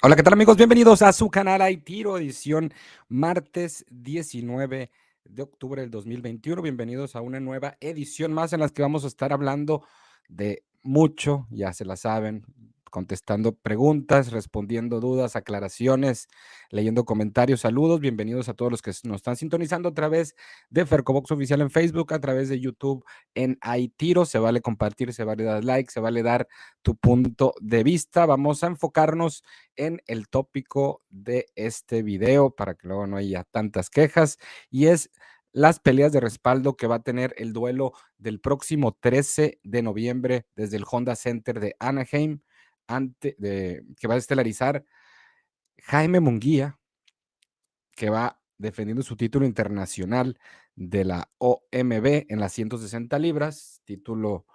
Hola, ¿qué tal amigos? Bienvenidos a su canal Hay Tiro, edición martes 19 de octubre del 2021. Bienvenidos a una nueva edición más en las que vamos a estar hablando de mucho, ya se la saben, contestando preguntas, respondiendo dudas, aclaraciones, leyendo comentarios, saludos. Bienvenidos a todos los que nos están sintonizando a través de Fercobox Oficial en Facebook, a través de YouTube en Aitiro. Se vale compartir, se vale dar like, se vale dar tu punto de vista. Vamos a enfocarnos en el tópico de este video para que luego no haya tantas quejas y es las peleas de respaldo que va a tener el duelo del próximo 13 de noviembre desde el Honda Center de Anaheim de, que va a estelarizar Jaime Munguía, que va defendiendo su título internacional de la OMB en las 160 libras, título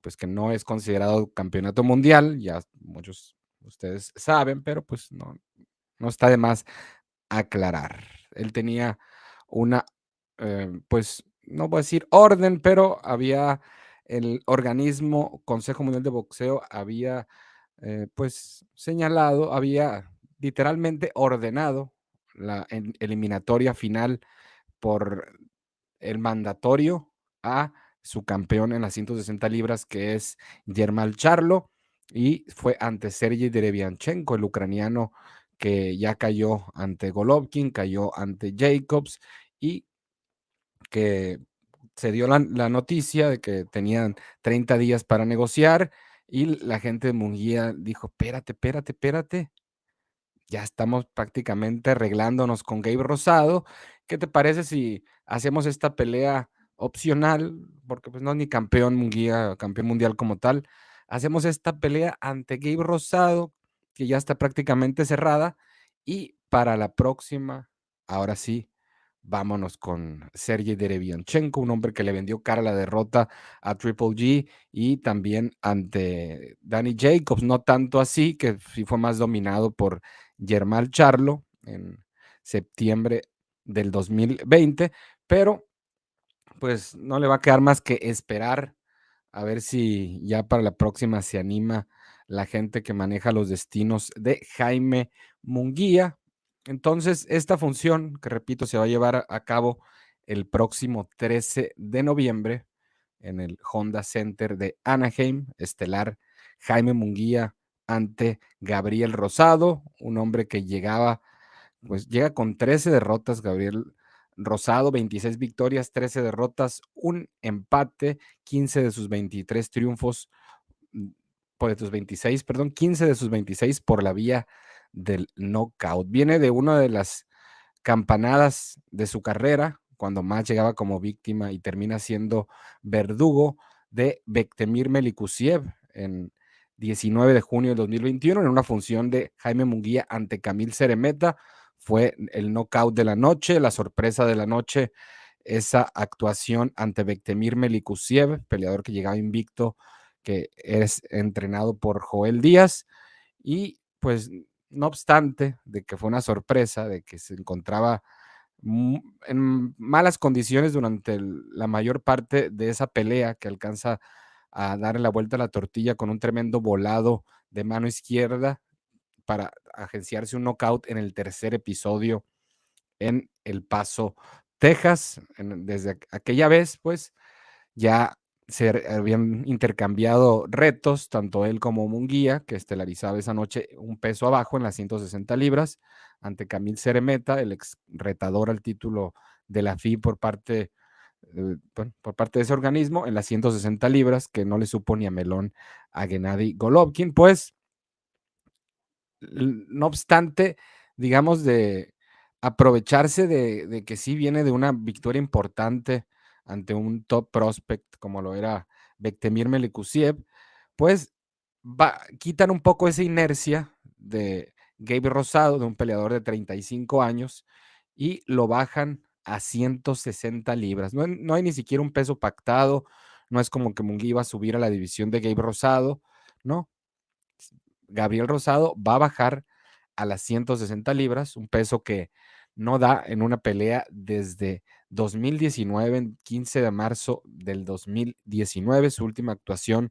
pues que no es considerado campeonato mundial, ya muchos ustedes saben, pero pues no, no está de más aclarar. Él tenía una, eh, pues no voy a decir orden, pero había el organismo Consejo Mundial de Boxeo, había eh, pues señalado, había literalmente ordenado la eliminatoria final por el mandatorio a su campeón en las 160 libras, que es Yermal Charlo, y fue ante Sergey Derevianchenko, el ucraniano que ya cayó ante Golovkin, cayó ante Jacobs y que se dio la noticia de que tenían 30 días para negociar y la gente de Munguía dijo, espérate, espérate, espérate. Ya estamos prácticamente arreglándonos con Gabe Rosado. ¿Qué te parece si hacemos esta pelea opcional? Porque pues no es ni campeón Munguía, campeón mundial como tal. Hacemos esta pelea ante Gabe Rosado, que ya está prácticamente cerrada. Y para la próxima, ahora sí, Vámonos con Sergey Derevianchenko, un hombre que le vendió cara a la derrota a Triple G y también ante Danny Jacobs, no tanto así, que sí fue más dominado por Germán Charlo en septiembre del 2020, pero pues no le va a quedar más que esperar a ver si ya para la próxima se anima la gente que maneja los destinos de Jaime Munguía, entonces, esta función, que repito, se va a llevar a cabo el próximo 13 de noviembre en el Honda Center de Anaheim, estelar Jaime Munguía ante Gabriel Rosado, un hombre que llegaba, pues llega con 13 derrotas, Gabriel Rosado, 26 victorias, 13 derrotas, un empate, 15 de sus 23 triunfos, mm, por sus 26, perdón, 15 de sus 26 por la vía del knockout. Viene de una de las campanadas de su carrera, cuando más llegaba como víctima y termina siendo verdugo de Bektemir Melikusiev en 19 de junio de 2021 en una función de Jaime Munguía ante Camil Ceremeta. Fue el knockout de la noche, la sorpresa de la noche, esa actuación ante Bektemir Melikusiev, peleador que llegaba invicto, que es entrenado por Joel Díaz. Y pues no obstante de que fue una sorpresa, de que se encontraba en malas condiciones durante la mayor parte de esa pelea que alcanza a darle la vuelta a la tortilla con un tremendo volado de mano izquierda para agenciarse un knockout en el tercer episodio en El Paso, Texas. desde aquella vez, pues ya se habían intercambiado retos, tanto él como Munguía, que estelarizaba esa noche un peso abajo en las 160 libras, ante Camil Ceremeta, el ex retador al título de la FI por parte, eh, por parte de ese organismo, en las 160 libras, que no le supo ni a Melón a Gennady Golovkin, pues, no obstante, digamos, de aprovecharse de, de que sí viene de una victoria importante ante un top prospect como lo era Bektemir Melikusiev, pues va, quitan un poco esa inercia de Gabe Rosado, de un peleador de 35 años, y lo bajan a 160 libras. No, no hay ni siquiera un peso pactado, no es como que Munguí iba a subir a la división de Gabe Rosado, no. Gabriel Rosado va a bajar a las 160 libras, un peso que no da en una pelea desde 2019, en 15 de marzo del 2019, su última actuación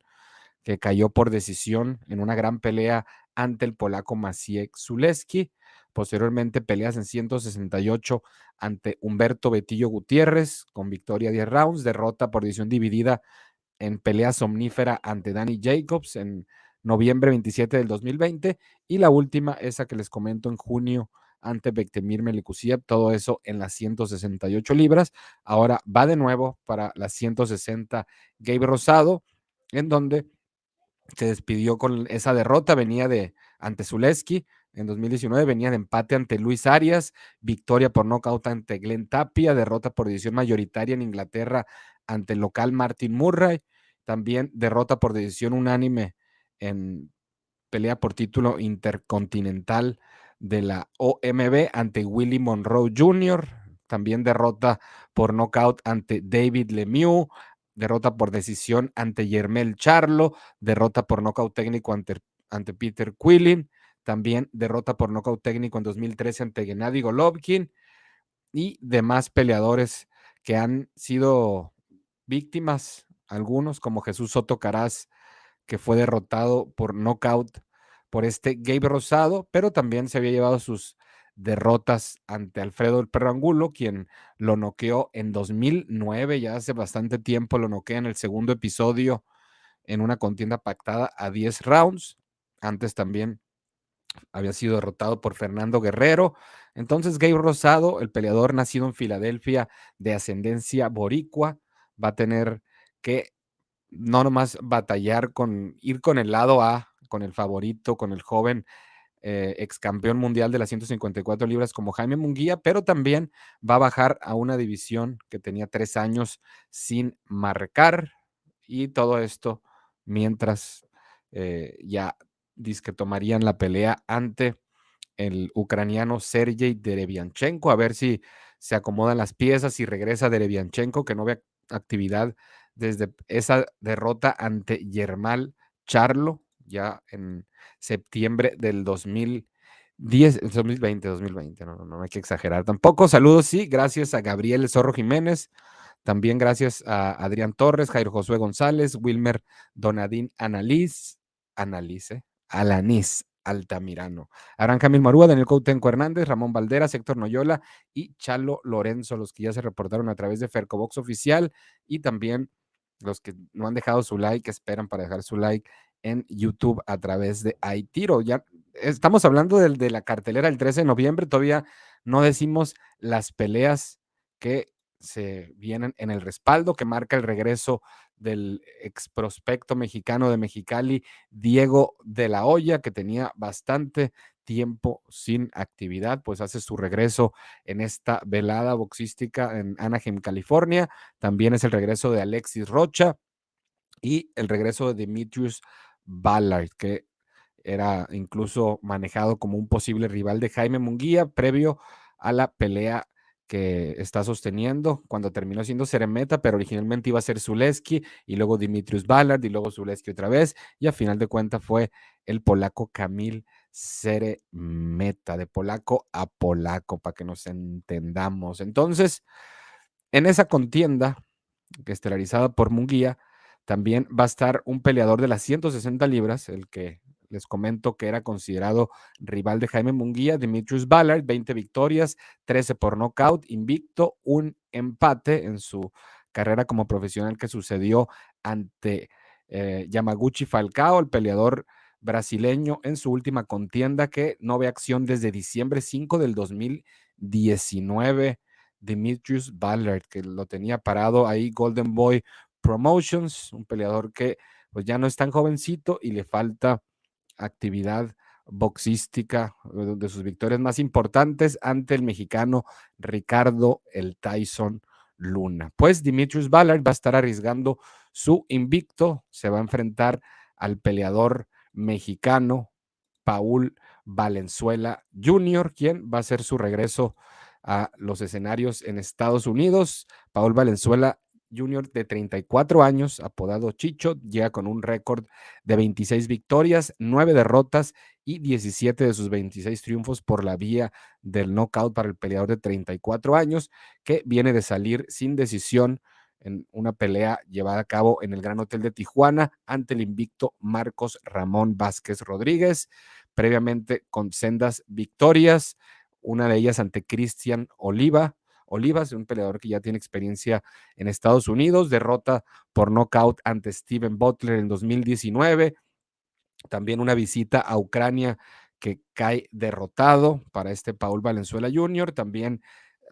que cayó por decisión en una gran pelea ante el polaco Maciej Zuleski. Posteriormente peleas en 168 ante Humberto Betillo Gutiérrez con victoria 10 rounds, derrota por decisión dividida en pelea somnífera ante Danny Jacobs en noviembre 27 del 2020 y la última, esa que les comento en junio ante Bektemir Melikusiev, todo eso en las 168 libras. Ahora va de nuevo para las 160 Gabe Rosado, en donde se despidió con esa derrota, venía de ante Zuleski en 2019, venía de empate ante Luis Arias, victoria por nocaut ante Glenn Tapia, derrota por decisión mayoritaria en Inglaterra ante el local Martin Murray, también derrota por decisión unánime en pelea por título intercontinental de la OMB ante Willie Monroe Jr., también derrota por nocaut ante David Lemieux, derrota por decisión ante Yermel Charlo, derrota por nocaut técnico ante, ante Peter Quillin, también derrota por nocaut técnico en 2013 ante Gennady Golovkin y demás peleadores que han sido víctimas, algunos como Jesús Soto Caraz, que fue derrotado por nocaut por este Gabe Rosado, pero también se había llevado sus derrotas ante Alfredo el Perro Angulo, quien lo noqueó en 2009, ya hace bastante tiempo lo noquea en el segundo episodio en una contienda pactada a 10 rounds. Antes también había sido derrotado por Fernando Guerrero. Entonces, Gabe Rosado, el peleador nacido en Filadelfia de ascendencia boricua, va a tener que no nomás batallar con ir con el lado A, con el favorito, con el joven eh, ex campeón mundial de las 154 libras como Jaime Munguía, pero también va a bajar a una división que tenía tres años sin marcar y todo esto mientras eh, ya que tomarían la pelea ante el ucraniano Sergei Derevianchenko, a ver si se acomodan las piezas y regresa Derevianchenko, que no ve actividad desde esa derrota ante Yermal Charlo, ya en septiembre del 2010, 2020, 2020, no, no, hay que exagerar tampoco. Saludos, sí, gracias a Gabriel Zorro Jiménez, también gracias a Adrián Torres, Jairo Josué González, Wilmer Donadín Analiz, Analice, Alanis Altamirano. Abraham Camil Marúa, Daniel Coutenco Hernández, Ramón Valderas, Héctor Noyola y Chalo Lorenzo, los que ya se reportaron a través de Fercobox Oficial y también los que no han dejado su like, esperan para dejar su like en YouTube a través de iTiro. Ya estamos hablando de, de la cartelera el 13 de noviembre, todavía no decimos las peleas que se vienen en el respaldo, que marca el regreso del ex prospecto mexicano de Mexicali, Diego de la Hoya, que tenía bastante tiempo sin actividad, pues hace su regreso en esta velada boxística en Anaheim, California. También es el regreso de Alexis Rocha y el regreso de Demetrius Ballard, que era incluso manejado como un posible rival de Jaime Munguía previo a la pelea que está sosteniendo cuando terminó siendo Seremeta, pero originalmente iba a ser Zuleski y luego Dimitrius Ballard y luego Zuleski otra vez y a final de cuentas fue el polaco Kamil Seremeta, de polaco a polaco, para que nos entendamos. Entonces, en esa contienda, que estelarizada por Munguía, también va a estar un peleador de las 160 libras, el que les comento que era considerado rival de Jaime Munguía, Dimitrius Ballard, 20 victorias, 13 por nocaut, invicto, un empate en su carrera como profesional que sucedió ante eh, Yamaguchi Falcao, el peleador brasileño en su última contienda que no ve acción desde diciembre 5 del 2019. Dimitrius Ballard, que lo tenía parado ahí Golden Boy Promotions, un peleador que pues ya no es tan jovencito y le falta actividad boxística, eh, de sus victorias más importantes ante el mexicano Ricardo el Tyson Luna. Pues Dimitrius Ballard va a estar arriesgando su invicto, se va a enfrentar al peleador mexicano Paul Valenzuela Jr., quien va a hacer su regreso a los escenarios en Estados Unidos. Paul Valenzuela Junior de 34 años, apodado Chicho, llega con un récord de 26 victorias, 9 derrotas y 17 de sus 26 triunfos por la vía del knockout para el peleador de 34 años, que viene de salir sin decisión en una pelea llevada a cabo en el Gran Hotel de Tijuana ante el invicto Marcos Ramón Vázquez Rodríguez. previamente con sendas victorias, una de ellas ante Cristian Oliva, Olivas, un peleador que ya tiene experiencia en Estados Unidos, derrota por nocaut ante Steven Butler en 2019, también una visita a Ucrania que cae derrotado para este Paul Valenzuela Jr., también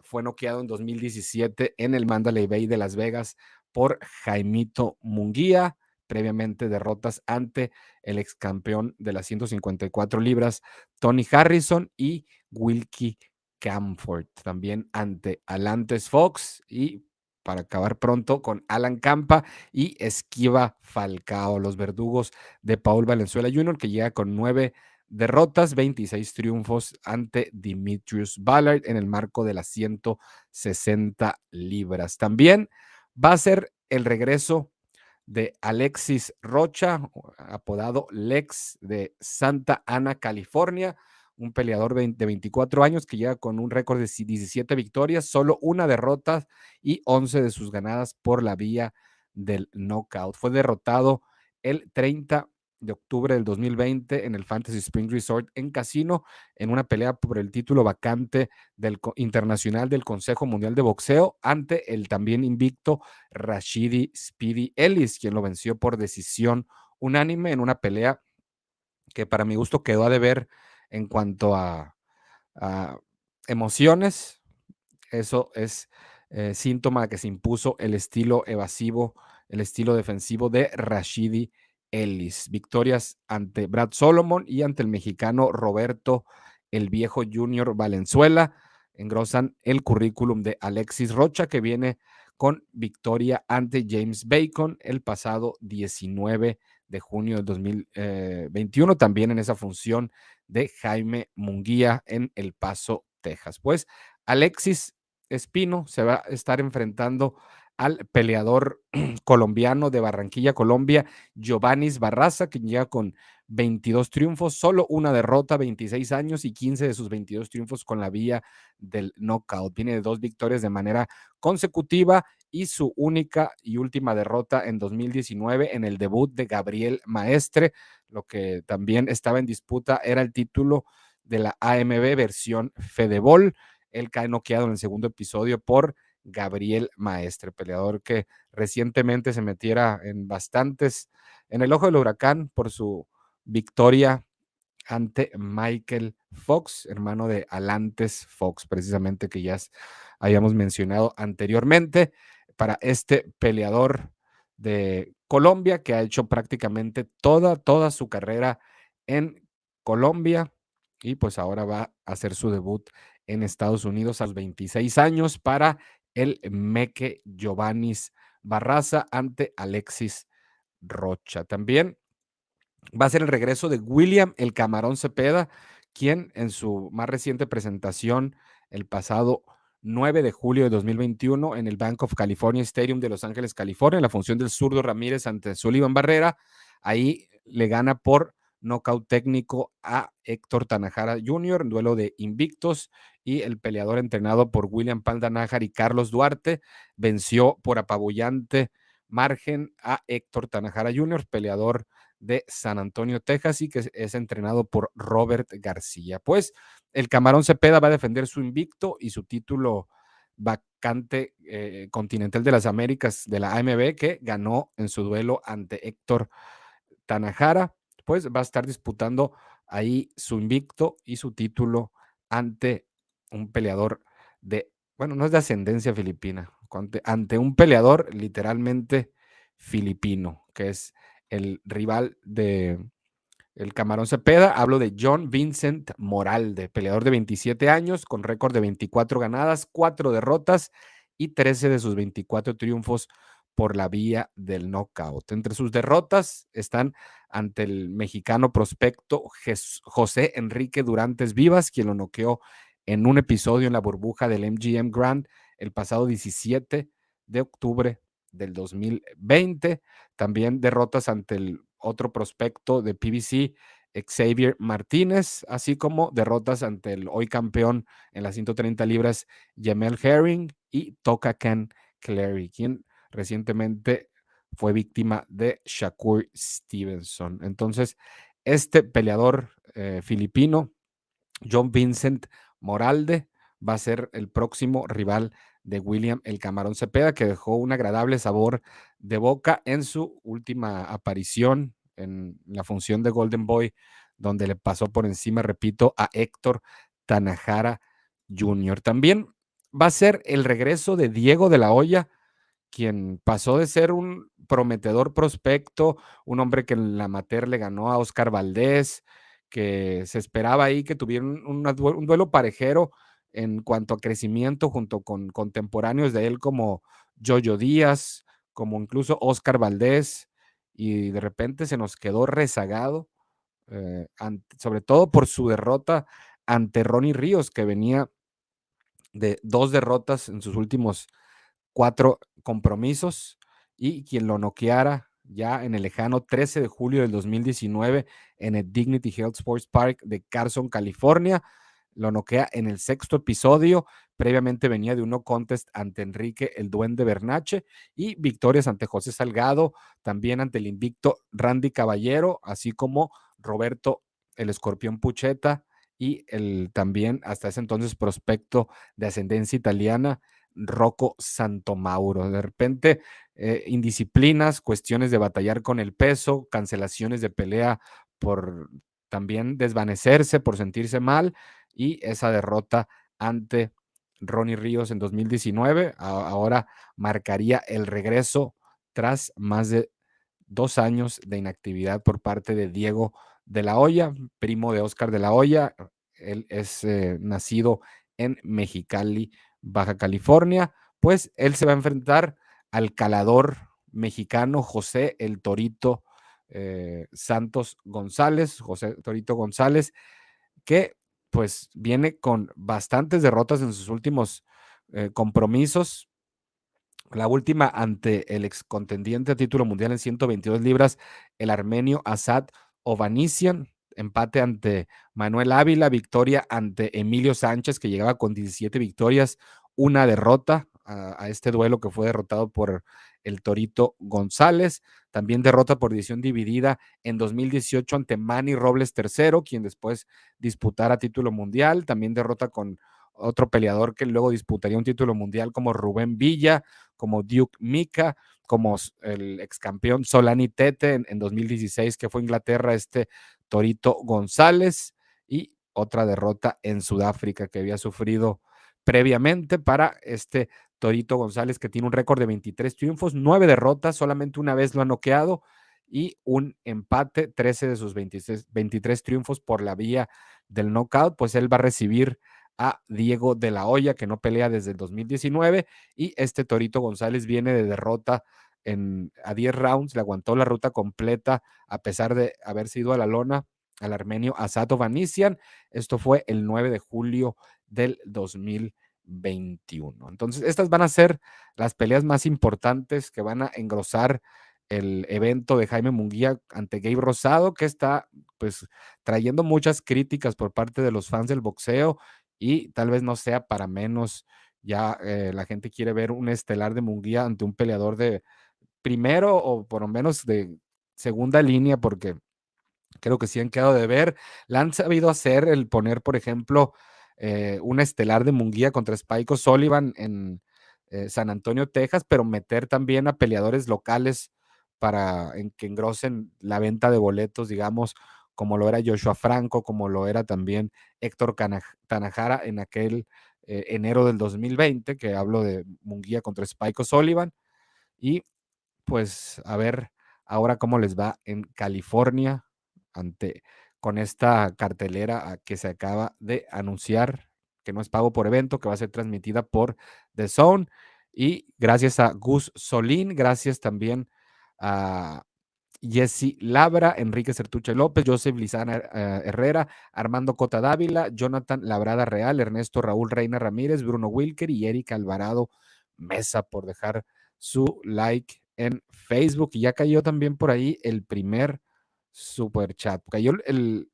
fue noqueado en 2017 en el Mandalay Bay de Las Vegas por Jaimito Munguía, previamente derrotas ante el ex campeón de las 154 libras, Tony Harrison y Wilkie Camford, también ante Alantes Fox y para acabar pronto con Alan Campa y Esquiva Falcao, los verdugos de Paul Valenzuela Jr., que llega con nueve derrotas, 26 triunfos ante Dimitrius Ballard en el marco de las 160 libras. También va a ser el regreso de Alexis Rocha, apodado Lex de Santa Ana, California, un peleador de 24 años que llega con un récord de 17 victorias, solo una derrota y 11 de sus ganadas por la vía del knockout. Fue derrotado el 30 de octubre del 2020 en el Fantasy Spring Resort en Casino en una pelea por el título vacante del internacional del Consejo Mundial de Boxeo ante el también invicto Rashidi Speedy Ellis, quien lo venció por decisión unánime en una pelea que para mi gusto quedó a deber en cuanto a, emociones. Eso es eh, síntoma de que se impuso el estilo evasivo, el estilo defensivo de Rashidi Ellis. Victorias ante Brad Solomon y ante el mexicano Roberto el Viejo Junior Valenzuela. Engrosan el currículum de Alexis Rocha, que viene con victoria ante James Bacon el pasado 19 de junio del 2021, eh, también en esa función de Jaime Munguía en El Paso, Texas. Pues Alexis Espino se va a estar enfrentando al peleador colombiano de Barranquilla, Colombia, Giovannis Barraza, que llega con 22 triunfos, solo una derrota, 26 años y 15 de sus 22 triunfos con la vía del knockout. Viene de dos victorias de manera consecutiva y su única y última derrota en 2019 en el debut de Gabriel Maestre. Lo que también estaba en disputa era el título de la AMB versión Fedebol. Él cae noqueado en el segundo episodio por Gabriel Maestre, peleador que recientemente se metiera en bastantes, en el ojo del huracán por su victoria ante Michael Fox, hermano de Alantes Fox, precisamente que ya habíamos mencionado anteriormente, para este peleador de Colombia que ha hecho prácticamente toda, toda su carrera en Colombia y pues ahora va a hacer su debut en Estados Unidos a los 26 años para el Meque Giovannis Barraza ante Alexis Rocha. También va a ser el regreso de William el Camarón Cepeda, quien en su más reciente presentación el pasado 9 de julio de 2021 en el Bank of California Stadium de Los Ángeles, California, en la función del zurdo Ramírez ante Sullivan Barrera, ahí le gana por nocaut técnico a Héctor Tanajara Jr., duelo de invictos, y el peleador entrenado por William Pandanajar y Carlos Duarte venció por apabullante margen a Héctor Tanajara Jr., peleador de San Antonio, Texas, y que es entrenado por Robert García. Pues el Camarón Cepeda va a defender su invicto y su título vacante eh, continental de las Américas de la AMB que ganó en su duelo ante Héctor Tanajara pues va a estar disputando ahí su invicto y su título ante un peleador de, bueno, no es de ascendencia filipina, ante un peleador literalmente filipino, que es el rival de el Camarón Cepeda. Hablo de John Vincent Moralde, peleador de 27 años, con récord de 24 ganadas, 4 derrotas y 13 de sus 24 triunfos por la vía del knockout. Entre sus derrotas están ante el mexicano prospecto José Enrique Durantes Vivas, quien lo noqueó en un episodio en la burbuja del MGM Grand el pasado 17 de octubre del 2020. También derrotas ante el otro prospecto de PBC, Xavier Martínez, así como derrotas ante el hoy campeón en las 130 libras, Jamel Herring y Tokakan Clary, quien recientemente fue víctima de Shakur Stevenson. Entonces, este peleador eh, filipino, John Vincent Moralde, va a ser el próximo rival de William el Camarón Cepeda, que dejó un agradable sabor de boca en su última aparición en la función de Golden Boy, donde le pasó por encima, repito, a Héctor Tanajara Jr. También va a ser el regreso de Diego de la Hoya, quien pasó de ser un prometedor prospecto, un hombre que en la amateur le ganó a Oscar Valdés, que se esperaba ahí que tuviera un, duelo parejero en cuanto a crecimiento junto con contemporáneos de él como Jojo Díaz, como incluso Oscar Valdés, y de repente se nos quedó rezagado, eh, sobre todo por su derrota ante Ronnie Ríos, que venía de dos derrotas en sus últimos cuatro compromisos y quien lo noqueara ya en el lejano 13 de julio del 2019 en el Dignity Health Sports Park de Carson, California. Lo noquea en el sexto episodio. Previamente venía de uno contest ante Enrique el Duende Bernache y victorias ante José Salgado, también ante el invicto Randy Caballero, así como Roberto el Escorpión Pucheta y el también hasta ese entonces prospecto de ascendencia italiana, Rocco Santomauro. De repente, eh, indisciplinas, cuestiones de batallar con el peso, cancelaciones de pelea por también desvanecerse, por sentirse mal y esa derrota ante Ronnie Ríos en 2019. ahora marcaría el regreso tras más de dos años de inactividad por parte de Diego de la Hoya, primo de Oscar de la Hoya. Él es eh, nacido en Mexicali, Baja California. Pues él se va a enfrentar al calador mexicano José el Torito eh, Santos González, José Torito González, que pues viene con bastantes derrotas en sus últimos eh, compromisos. La última ante el ex contendiente a título mundial en 122 libras, el armenio Asad Ovanisian, empate ante Manuel Ávila, victoria ante Emilio Sánchez, que llegaba con 17 victorias, una derrota a, este duelo que fue derrotado por el Torito González. También derrota por decisión dividida en 2018 ante Manny Robles III, quien después disputara título mundial. También derrota con otro peleador que luego disputaría un título mundial como Rubén Villa, como Duke Mika, como el ex campeón Solani Tete en, en 2016, que fue Inglaterra, este Torito González, y otra derrota en Sudáfrica que había sufrido previamente para este Torito González, que tiene un récord de 23 triunfos, 9 derrotas, solamente una vez lo ha noqueado y un empate, 13 de sus 23, 23 triunfos por la vía del knockout, pues él va a recibir a Diego de la Hoya, que no pelea desde el 2019, y este Torito González viene de derrota en, a 10 rounds, le aguantó la ruta completa a pesar de haberse ido a la lona al armenio Asato Vanisian. Esto fue el 9 de julio del 2021. Entonces, estas van a ser las peleas más importantes que van a engrosar el evento de Jaime Munguía ante Gabe Rosado, que está pues trayendo muchas críticas por parte de los fans del boxeo y tal vez no sea para menos. Ya eh, la gente quiere ver un estelar de Munguía ante un peleador de primero o por lo menos de segunda línea, porque creo que sí han quedado de ver. La han sabido hacer el poner, por ejemplo, eh, un estelar de Munguía contra Spike Sullivan en eh, San Antonio, Texas, pero meter también a peleadores locales para que engrosen la venta de boletos, digamos, como lo era Joshua Franco, como lo era también Héctor Tanajara en aquel eh, enero del 2020, que hablo de Munguía contra Spike Sullivan. Y pues a ver ahora cómo les va en California ante con esta cartelera que se acaba de anunciar, que no es pago por evento, que va a ser transmitida por The Zone. Y gracias a Gus Solín, gracias también a Jesse Labra, Enrique Certuche López, Joseph Lizana eh, Herrera, Armando Cota Dávila, Jonathan Labrada Real, Ernesto Raúl Reina Ramírez, Bruno Wilker y Erika Alvarado Mesa por dejar su like en Facebook. Y ya cayó también por ahí el primer super chat. Cayó el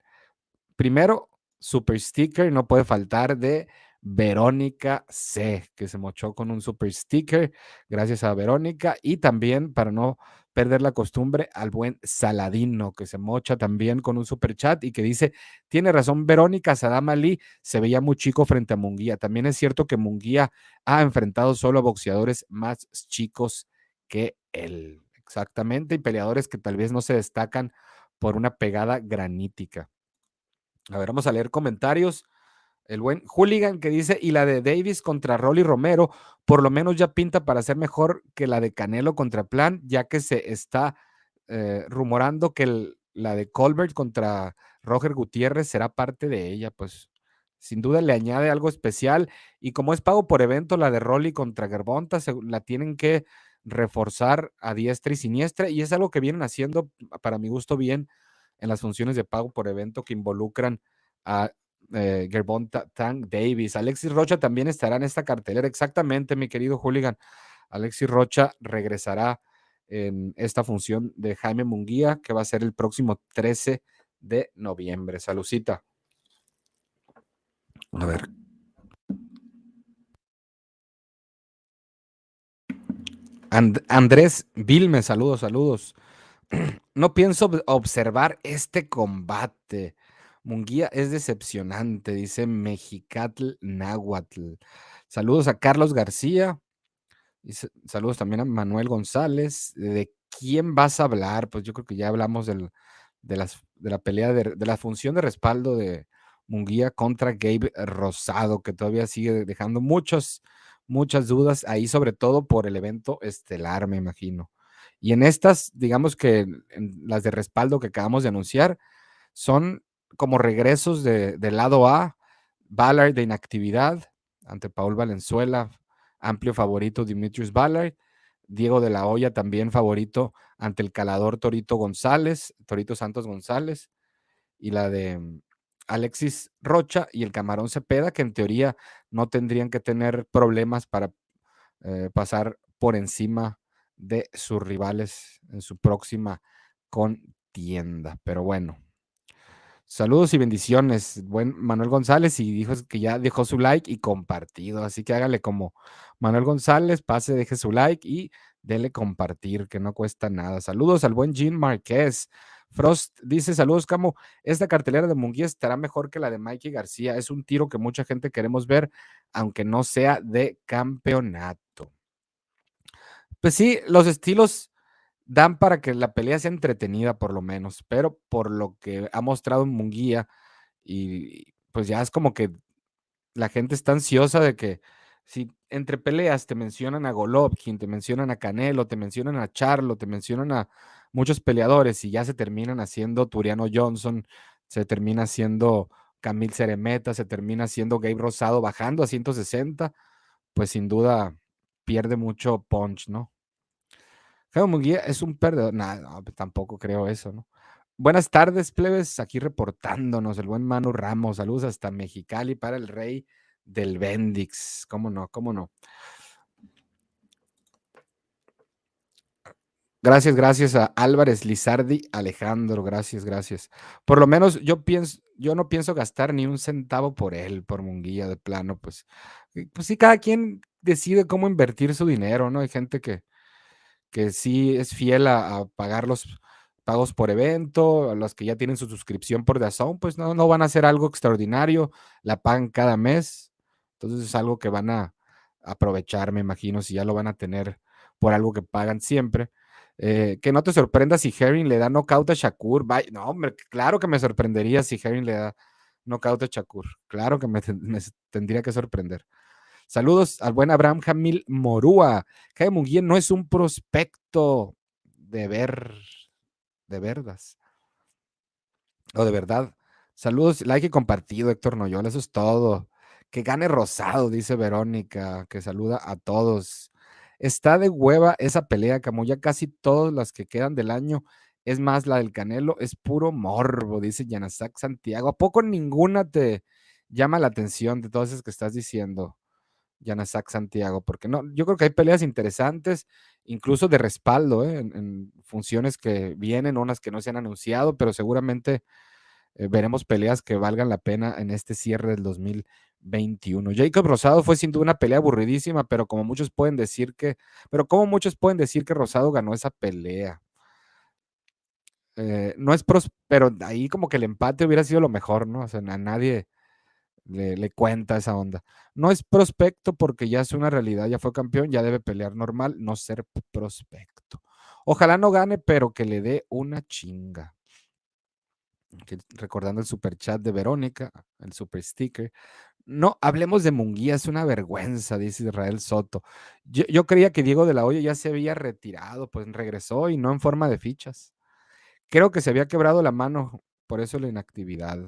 primero super sticker, no puede faltar, de Verónica C, que se mochó con un super sticker. Gracias a Verónica. Y también, para no perder la costumbre, al buen Saladino, que se mocha también con un super chat y que dice: Tiene razón, Verónica Sadam Ali se veía muy chico frente a Munguía. También es cierto que Munguía ha enfrentado solo a boxeadores más chicos que él. Exactamente, y peleadores que tal vez no se destacan por una pegada granítica. A ver, vamos a leer comentarios. El buen Hooligan que dice, y la de Davis contra Rolly Romero, por lo menos ya pinta para ser mejor que la de Canelo contra Plan, ya que se está eh, rumorando que la de Colbert contra Roger Gutiérrez será parte de ella, pues sin duda le añade algo especial. Y como es pago por evento, la de Rolly contra Gerbonta, la tienen que reforzar a diestra y siniestra, y es algo que vienen haciendo, para mi gusto, bien en las funciones de pago por evento que involucran a eh, Gerbon Tank Davis. Alexis Rocha también estará en esta cartelera. Exactamente, mi querido Hooligan. Alexis Rocha regresará en esta función de Jaime Munguía, que va a ser el próximo 13 de noviembre. Salucita. A ver, Andrés Vilme, saludos, saludos. No pienso observar este combate. Munguía es decepcionante, dice Mexicatl Nahuatl. Saludos a Carlos García. saludos también a Manuel González. ¿De quién vas a hablar? Pues yo creo que ya hablamos de, las, de, la pelea, de, de, la función de respaldo de Munguía contra Gabe Rosado, que todavía sigue dejando muchos, muchas dudas ahí, sobre todo por el evento estelar, me imagino. Y en estas, digamos que las de respaldo que acabamos de anunciar, son como regresos de, del lado A, Ballard de inactividad ante Paul Valenzuela, amplio favorito Dimitrius Ballard, Diego de la Hoya también favorito ante el calador Torito González, Torito Santos González, y la de Alexis Rocha y el Camarón Cepeda, que en teoría no tendrían que tener problemas para eh, pasar por encima de sus rivales en su próxima contienda. Pero bueno, saludos y bendiciones. Buen Manuel González y dijo que ya dejó su like y compartido. Así que hágale como Manuel González, pase, deje su like y dele compartir, que no cuesta nada. Saludos al buen Jean Marquez. Frost dice: Saludos, Camo. Esta cartelera de Munguía estará mejor que la de Mikey García. Es un tiro que mucha gente queremos ver, aunque no sea de campeonato. Pues sí, los estilos dan para que la pelea sea entretenida, por lo menos, pero por lo que ha mostrado Munguía, y pues ya es como que la gente está ansiosa de que si entre peleas te mencionan a Golovkin, te mencionan a Canelo, te mencionan a Charlo, te mencionan a muchos peleadores y ya se terminan haciendo Turiano Johnson, se termina haciendo Camil Ceremeta, se termina haciendo Gabe Rosado bajando a 160, pues sin duda pierde mucho punch, ¿no? Jaime Munguía es un perdedor. no, pues tampoco creo eso, ¿no? Buenas tardes, plebes. Aquí reportándonos el buen Manu Ramos. Saludos hasta Mexicali para el rey del Bendix. ¿Cómo no? ¿Cómo no? Gracias, gracias a Álvarez Lizardi, Alejandro, gracias, gracias. Por lo menos yo pienso, yo no pienso gastar ni un centavo por él, por Munguía de plano, pues, pues sí, cada quien decide cómo invertir su dinero, ¿no? Hay gente que, que sí es fiel a, pagar los pagos por evento, a los que ya tienen su suscripción por Dazón, pues no, no van a hacer algo extraordinario, la pagan cada mes, entonces es algo que van a aprovechar, me imagino, si ya lo van a tener por algo que pagan siempre. Eh, que no te sorprenda si Herring le da knockout a Shakur. No, hombre, claro que me sorprendería si Herring le da knockout a Shakur. Claro que me, tendría que sorprender. Saludos al buen Abraham Jamil Morúa. Jaime Munguía no es un prospecto de ver, de verdas. O de verdad. Saludos, like y compartido, Héctor Noyola. Eso es todo. Que gane Rosado, dice Verónica, que saluda a todos. Está de hueva esa pelea, como ya casi todas las que quedan del año. Es más, la del Canelo es puro morbo, dice Yanasak Santiago. ¿A poco ninguna te llama la atención de todas esas que estás diciendo, Yanasak Santiago? Porque no, yo creo que hay peleas interesantes, incluso de respaldo, ¿eh? en, funciones que vienen, unas que no se han anunciado, pero seguramente eh, veremos peleas que valgan la pena en este cierre del 2020 21. Jacob Rosado fue sin duda una pelea aburridísima, pero como muchos pueden decir que, pero como muchos pueden decir que Rosado ganó esa pelea. Eh, no es pros, pero ahí como que el empate hubiera sido lo mejor, ¿no? O sea, a nadie le, le, cuenta esa onda. No es prospecto porque ya es una realidad, ya fue campeón, ya debe pelear normal, no ser prospecto. Ojalá no gane, pero que le dé una chinga recordando el super chat de Verónica, el super sticker. No, hablemos de Munguía, es una vergüenza, dice Israel Soto. Yo, creía que Diego de la Hoya ya se había retirado, pues regresó y no en forma de fichas. Creo que se había quebrado la mano, por eso la inactividad.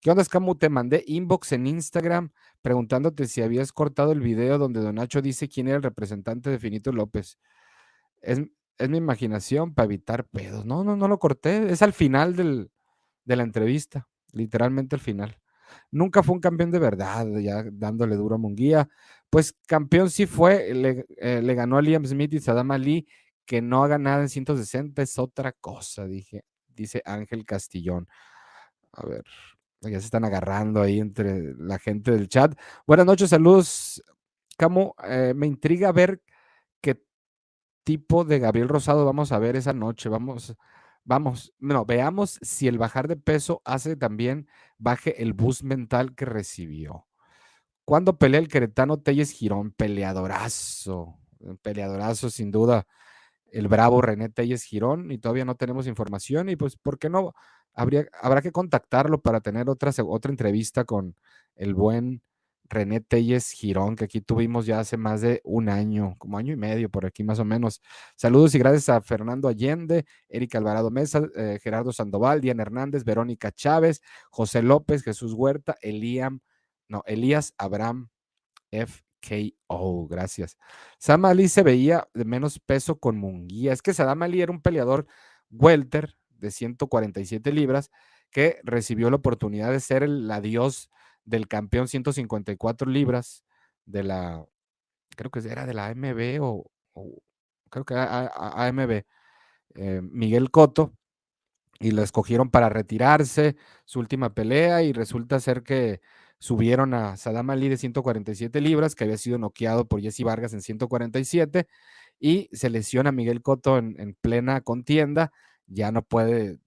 ¿Qué onda, Escamu? Te mandé inbox en Instagram preguntándote si habías cortado el video donde Don Nacho dice quién era el representante de Finito López. Es, es mi imaginación para evitar pedos. No, no, no lo corté. Es al final del, de la entrevista, literalmente al final. Nunca fue un campeón de verdad, ya dándole duro a Munguía. Pues campeón sí fue, le, eh, ganó a Liam Smith y Saddam Ali, que no haga nada en 160 es otra cosa, dije, dice Ángel Castillón. A ver, ya se están agarrando ahí entre la gente del chat. Buenas noches, saludos. Camo, eh, me intriga ver qué tipo de Gabriel Rosado vamos a ver esa noche. Vamos, Vamos, no, veamos si el bajar de peso hace también baje el bus mental que recibió. Cuando pelea el queretano Telles Girón, peleadorazo, peleadorazo sin duda, el bravo René Telles Girón, y todavía no tenemos información, y pues, ¿por qué no? Habría, habrá que contactarlo para tener otra, otra entrevista con el buen René Telles Girón, que aquí tuvimos ya hace más de un año, como año y medio por aquí más o menos. Saludos y gracias a Fernando Allende, Erika Alvarado Mesa, eh, Gerardo Sandoval, Diana Hernández, Verónica Chávez, José López, Jesús Huerta, Eliam, no, Elías Abraham FKO, gracias. Sam Ali se veía de menos peso con Munguía. Es que Sadam Ali era un peleador welter de 147 libras que recibió la oportunidad de ser el adiós del campeón 154 libras de la, creo que era de la AMB o, creo que AMB, eh, Miguel Coto, y lo escogieron para retirarse su última pelea y resulta ser que subieron a Sadam Ali de 147 libras, que había sido noqueado por Jesse Vargas en 147, y se lesiona a Miguel Coto en, en plena contienda, ya no puede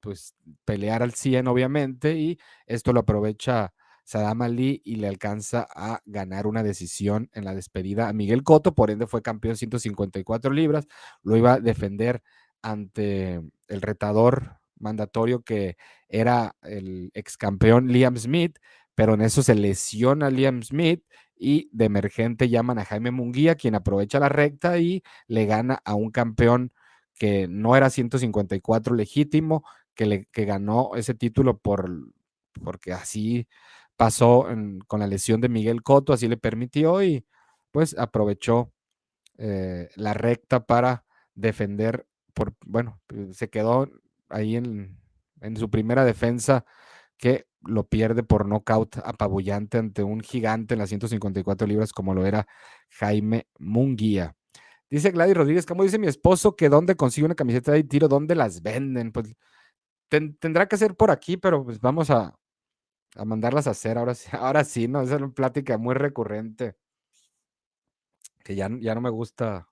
pues pelear al 100 obviamente, y esto lo aprovecha Sadam Ali y le alcanza a ganar una decisión en la despedida a Miguel Cotto, por ende fue campeón 154 libras, lo iba a defender ante el retador mandatorio que era el ex campeón Liam Smith, pero en eso se lesiona Liam Smith y de emergente llaman a Jaime Munguía, quien aprovecha la recta y le gana a un campeón que no era 154 legítimo, que, le, que ganó ese título por, porque así pasó con la lesión de Miguel Cotto, así le permitió y pues aprovechó eh, la recta para defender, por, bueno, pues, se quedó ahí en, en, su primera defensa que lo pierde por nocaut apabullante ante un gigante en las 154 libras como lo era Jaime Munguía. Dice Gladys Rodríguez, como dice mi esposo, que dónde consigue una camiseta de tiro, dónde las venden. Pues tendrá que ser por aquí, pero pues vamos a, a mandarlas a hacer. Ahora sí, ahora sí, ¿no? Esa es una plática muy recurrente. Que ya, ya no me gusta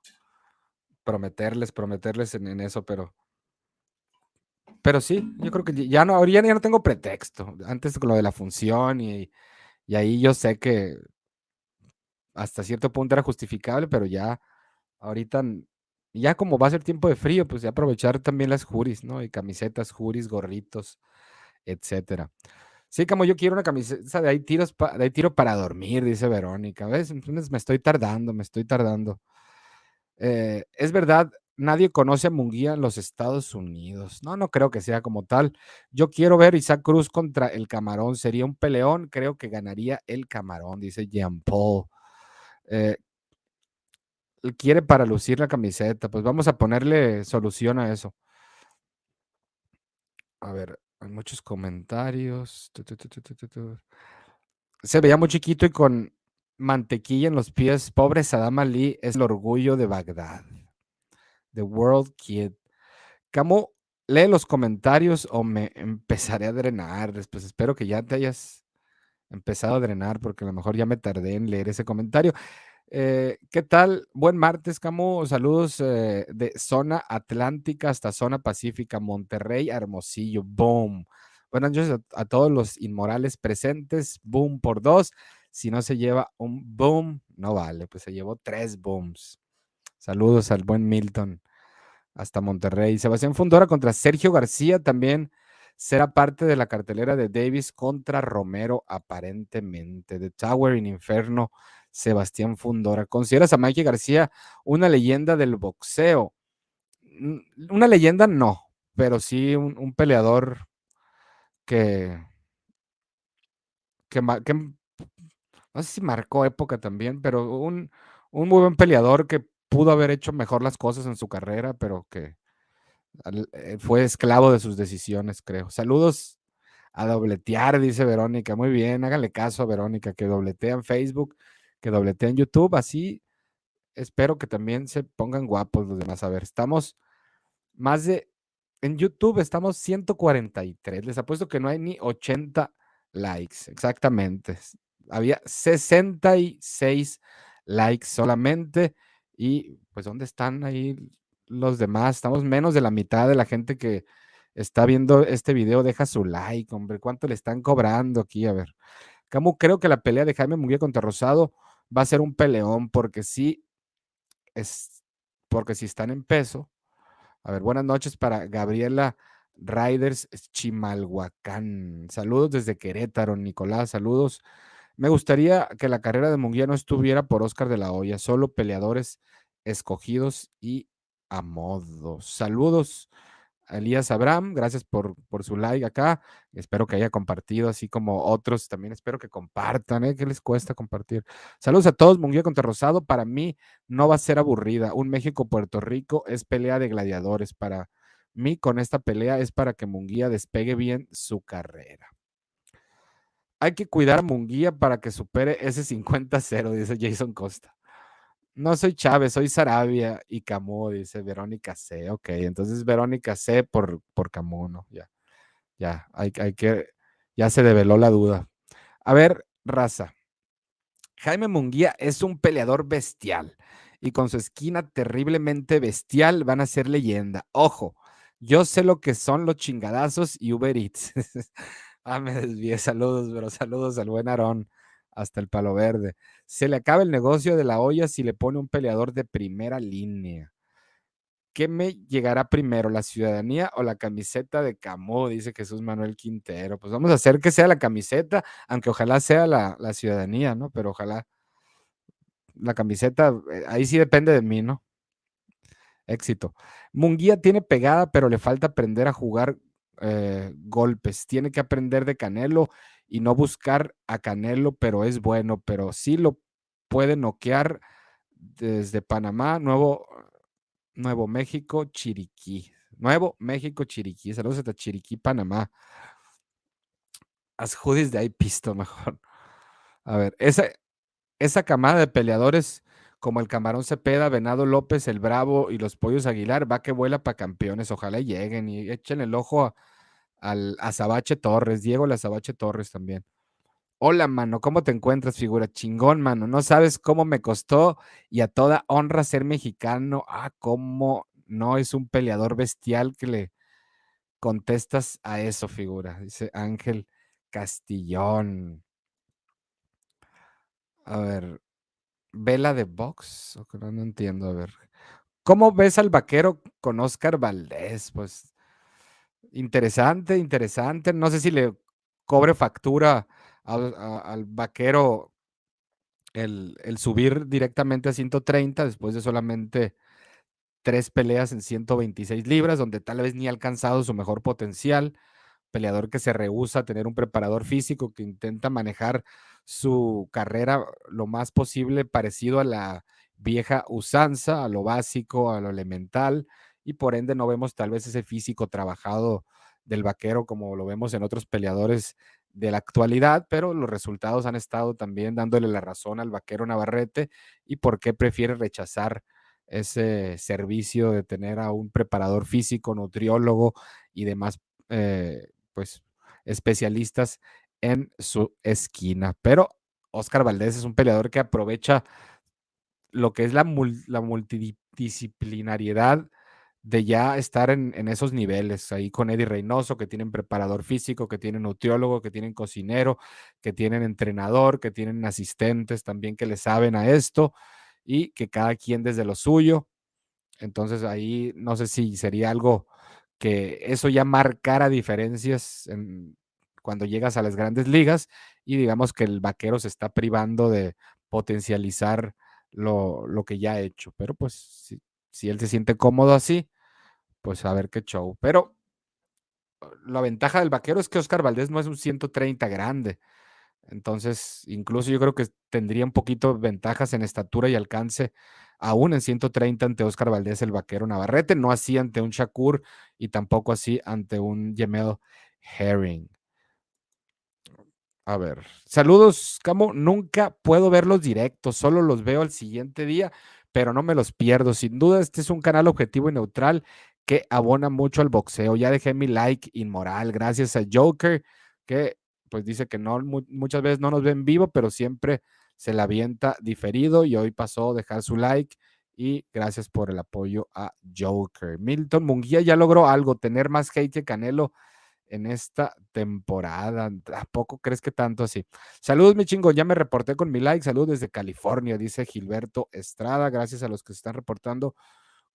prometerles, prometerles en, eso, pero. Pero sí, yo creo que ya no, ahora ya no tengo pretexto. Antes con lo de la función y, y ahí yo sé que hasta cierto punto era justificable, pero ya ahorita, ya como va a ser tiempo de frío, pues ya aprovechar también las juris, ¿no? Y camisetas, juris, gorritos, etcétera. Sí, como yo quiero una camiseta de ahí, de ahí tiro para dormir, dice Verónica. ¿Ves? Me estoy tardando, me estoy tardando. Eh, es verdad, nadie conoce a Munguía en los Estados Unidos. No, no creo que sea como tal. Yo quiero ver Isaac Cruz contra el Camarón. Sería un peleón. Creo que ganaría el Camarón, dice Jean Paul. Eh, quiere para lucir la camiseta. Pues vamos a ponerle solución a eso. A ver, muchos comentarios. Se veía muy chiquito y con mantequilla en los pies. Pobre Saddam Ali es el orgullo de Bagdad. The World Kid. Camo, lee los comentarios o me empezaré a drenar. Pues espero que ya te hayas empezado a drenar porque a lo mejor ya me tardé en leer ese comentario. Eh, ¿Qué tal? Buen martes, Camu. Saludos eh, de zona atlántica hasta zona pacífica, Monterrey, Hermosillo. Boom. Buenas noches a, todos los inmorales presentes. Boom por dos. Si no se lleva un boom, no vale. Pues se llevó tres booms. Saludos al buen Milton hasta Monterrey. Sebastián Fundora contra Sergio García también será parte de la cartelera de Davis contra Romero, aparentemente. The Tower in Inferno, Sebastián Fundora. ¿Consideras a Mikey García una leyenda del boxeo? Una leyenda no, pero sí un, peleador que, que, no sé si marcó época también, pero un, un muy buen peleador que pudo haber hecho mejor las cosas en su carrera, pero que eh, fue esclavo de sus decisiones, creo. Saludos a dobletear, dice Verónica. Muy bien, háganle caso a Verónica, que dobletea en Facebook, que dobletea en YouTube. Así espero que también se pongan guapos los demás. A ver, estamos más de. En YouTube estamos 143. Les apuesto que no hay ni 80 likes, exactamente. Había 66 likes solamente. Y pues, ¿dónde están ahí los demás? Estamos menos de la mitad de la gente que está viendo este video. Deja su like, hombre. ¿Cuánto le están cobrando aquí? A ver. Camu, creo que la pelea de Jaime Munguía contra Rosado va a ser un peleón, porque sí, es, porque si están en peso. A ver, buenas noches para Gabriela Riders Chimalhuacán. Saludos desde Querétaro, Nicolás. Saludos. Me gustaría que la carrera de Munguía no estuviera por Oscar de la Hoya, solo peleadores escogidos y a modo. Saludos Elías Abraham, gracias por, por su like acá. Espero que haya compartido, así como otros. También espero que compartan, ¿eh? ¿Qué les cuesta compartir? Saludos a todos, Munguía contra Rosado. Para mí no va a ser aburrida. Un México-Puerto Rico es pelea de gladiadores. Para mí, con esta pelea es para que Munguía despegue bien su carrera. Hay que cuidar a Munguía para que supere ese 50-0, dice Jason Costa. No soy Chávez, soy Sarabia y Camus, dice Verónica C. Ok, entonces Verónica C por, por ¿no? Ya, ya, hay, hay que, ya se develó la duda. A ver, raza. Jaime Munguía es un peleador bestial y con su esquina terriblemente bestial van a ser leyenda. Ojo, yo sé lo que son los chingadazos y Uber Eats. Ah, me desvié. Saludos, pero saludos al buen Aarón hasta el Palo Verde. Se le acaba el negocio de la olla si le pone un peleador de primera línea. ¿Qué me llegará primero, la ciudadanía o la camiseta de Camó? Dice Jesús Manuel Quintero. Pues vamos a hacer que sea la camiseta, aunque ojalá sea la, la ciudadanía, ¿no? Pero ojalá la camiseta, eh, ahí sí depende de mí, ¿no? Éxito. Munguía tiene pegada, pero le falta aprender a jugar eh, golpes. Tiene que aprender de Canelo y no buscar a Canelo, pero es bueno, pero sí lo puede noquear desde Panamá, Nuevo, Nuevo México, Chiriquí. Nuevo México, Chiriquí. Saludos hasta Chiriquí, Panamá. As judis de ahí pisto mejor. A ver, esa, esa camada de peleadores como el Camarón Cepeda, Venado López, el Bravo y los Pollos Aguilar, va que vuela para campeones. Ojalá lleguen y echen el ojo al Azabache Torres, Diego Azabache Torres también. Hola, mano, ¿cómo te encuentras, figura? Chingón, mano. No sabes cómo me costó y a toda honra ser mexicano. Ah, cómo no es un peleador bestial que le contestas a eso, figura. Dice Ángel Castillón. A ver, vela de box, no, no entiendo, a ver. ¿Cómo ves al vaquero con Oscar Valdés? Pues interesante, interesante. No sé si le cobre factura al, vaquero el, el, subir directamente a 130 después de solamente tres peleas en 126 libras, donde tal vez ni ha alcanzado su mejor potencial. Peleador que se rehúsa a tener un preparador físico, que intenta manejar su carrera lo más posible parecido a la vieja usanza, a lo básico, a lo elemental, y por ende no vemos tal vez ese físico trabajado del vaquero como lo vemos en otros peleadores de la actualidad, pero los resultados han estado también dándole la razón al vaquero Navarrete y por qué prefiere rechazar ese servicio de tener a un preparador físico, nutriólogo y demás, eh, pues, especialistas en su esquina. Pero Oscar Valdés es un peleador que aprovecha lo que es la, la multidisciplinariedad de ya estar en, en, esos niveles, ahí con Eddie Reynoso, que tienen preparador físico, que tienen nutriólogo, que tienen cocinero, que tienen entrenador, que tienen asistentes también que le saben a esto y que cada quien desde lo suyo. Entonces ahí no sé si sería algo que eso ya marcara diferencias en, cuando llegas a las grandes ligas y digamos que el vaquero se está privando de potencializar lo, lo que ya ha hecho. Pero pues si, él se siente cómodo así, pues a ver qué show. Pero la ventaja del vaquero es que Oscar Valdés no es un 130 grande. Entonces, incluso yo creo que tendría un poquito ventajas en estatura y alcance, aún en 130 ante Oscar Valdés, el vaquero Navarrete, no así ante un Shakur y tampoco así ante un Yemel Herring. A ver, saludos, Camo. Nunca puedo ver los directos, solo los veo al siguiente día, pero no me los pierdo. Sin duda, este es un canal objetivo y neutral que abona mucho al boxeo. Ya dejé mi like inmoral, gracias a Joker, que pues dice que no, muchas veces no nos ven vivo, pero siempre se la avienta diferido y hoy pasó a dejar su like y gracias por el apoyo a Joker. Milton Munguía ya logró algo, tener más hate que Canelo en esta temporada. ¿A poco crees que tanto así? Saludos, mi chingo. Ya me reporté con mi like. Saludos desde California, dice Gilberto Estrada. Gracias a los que se están reportando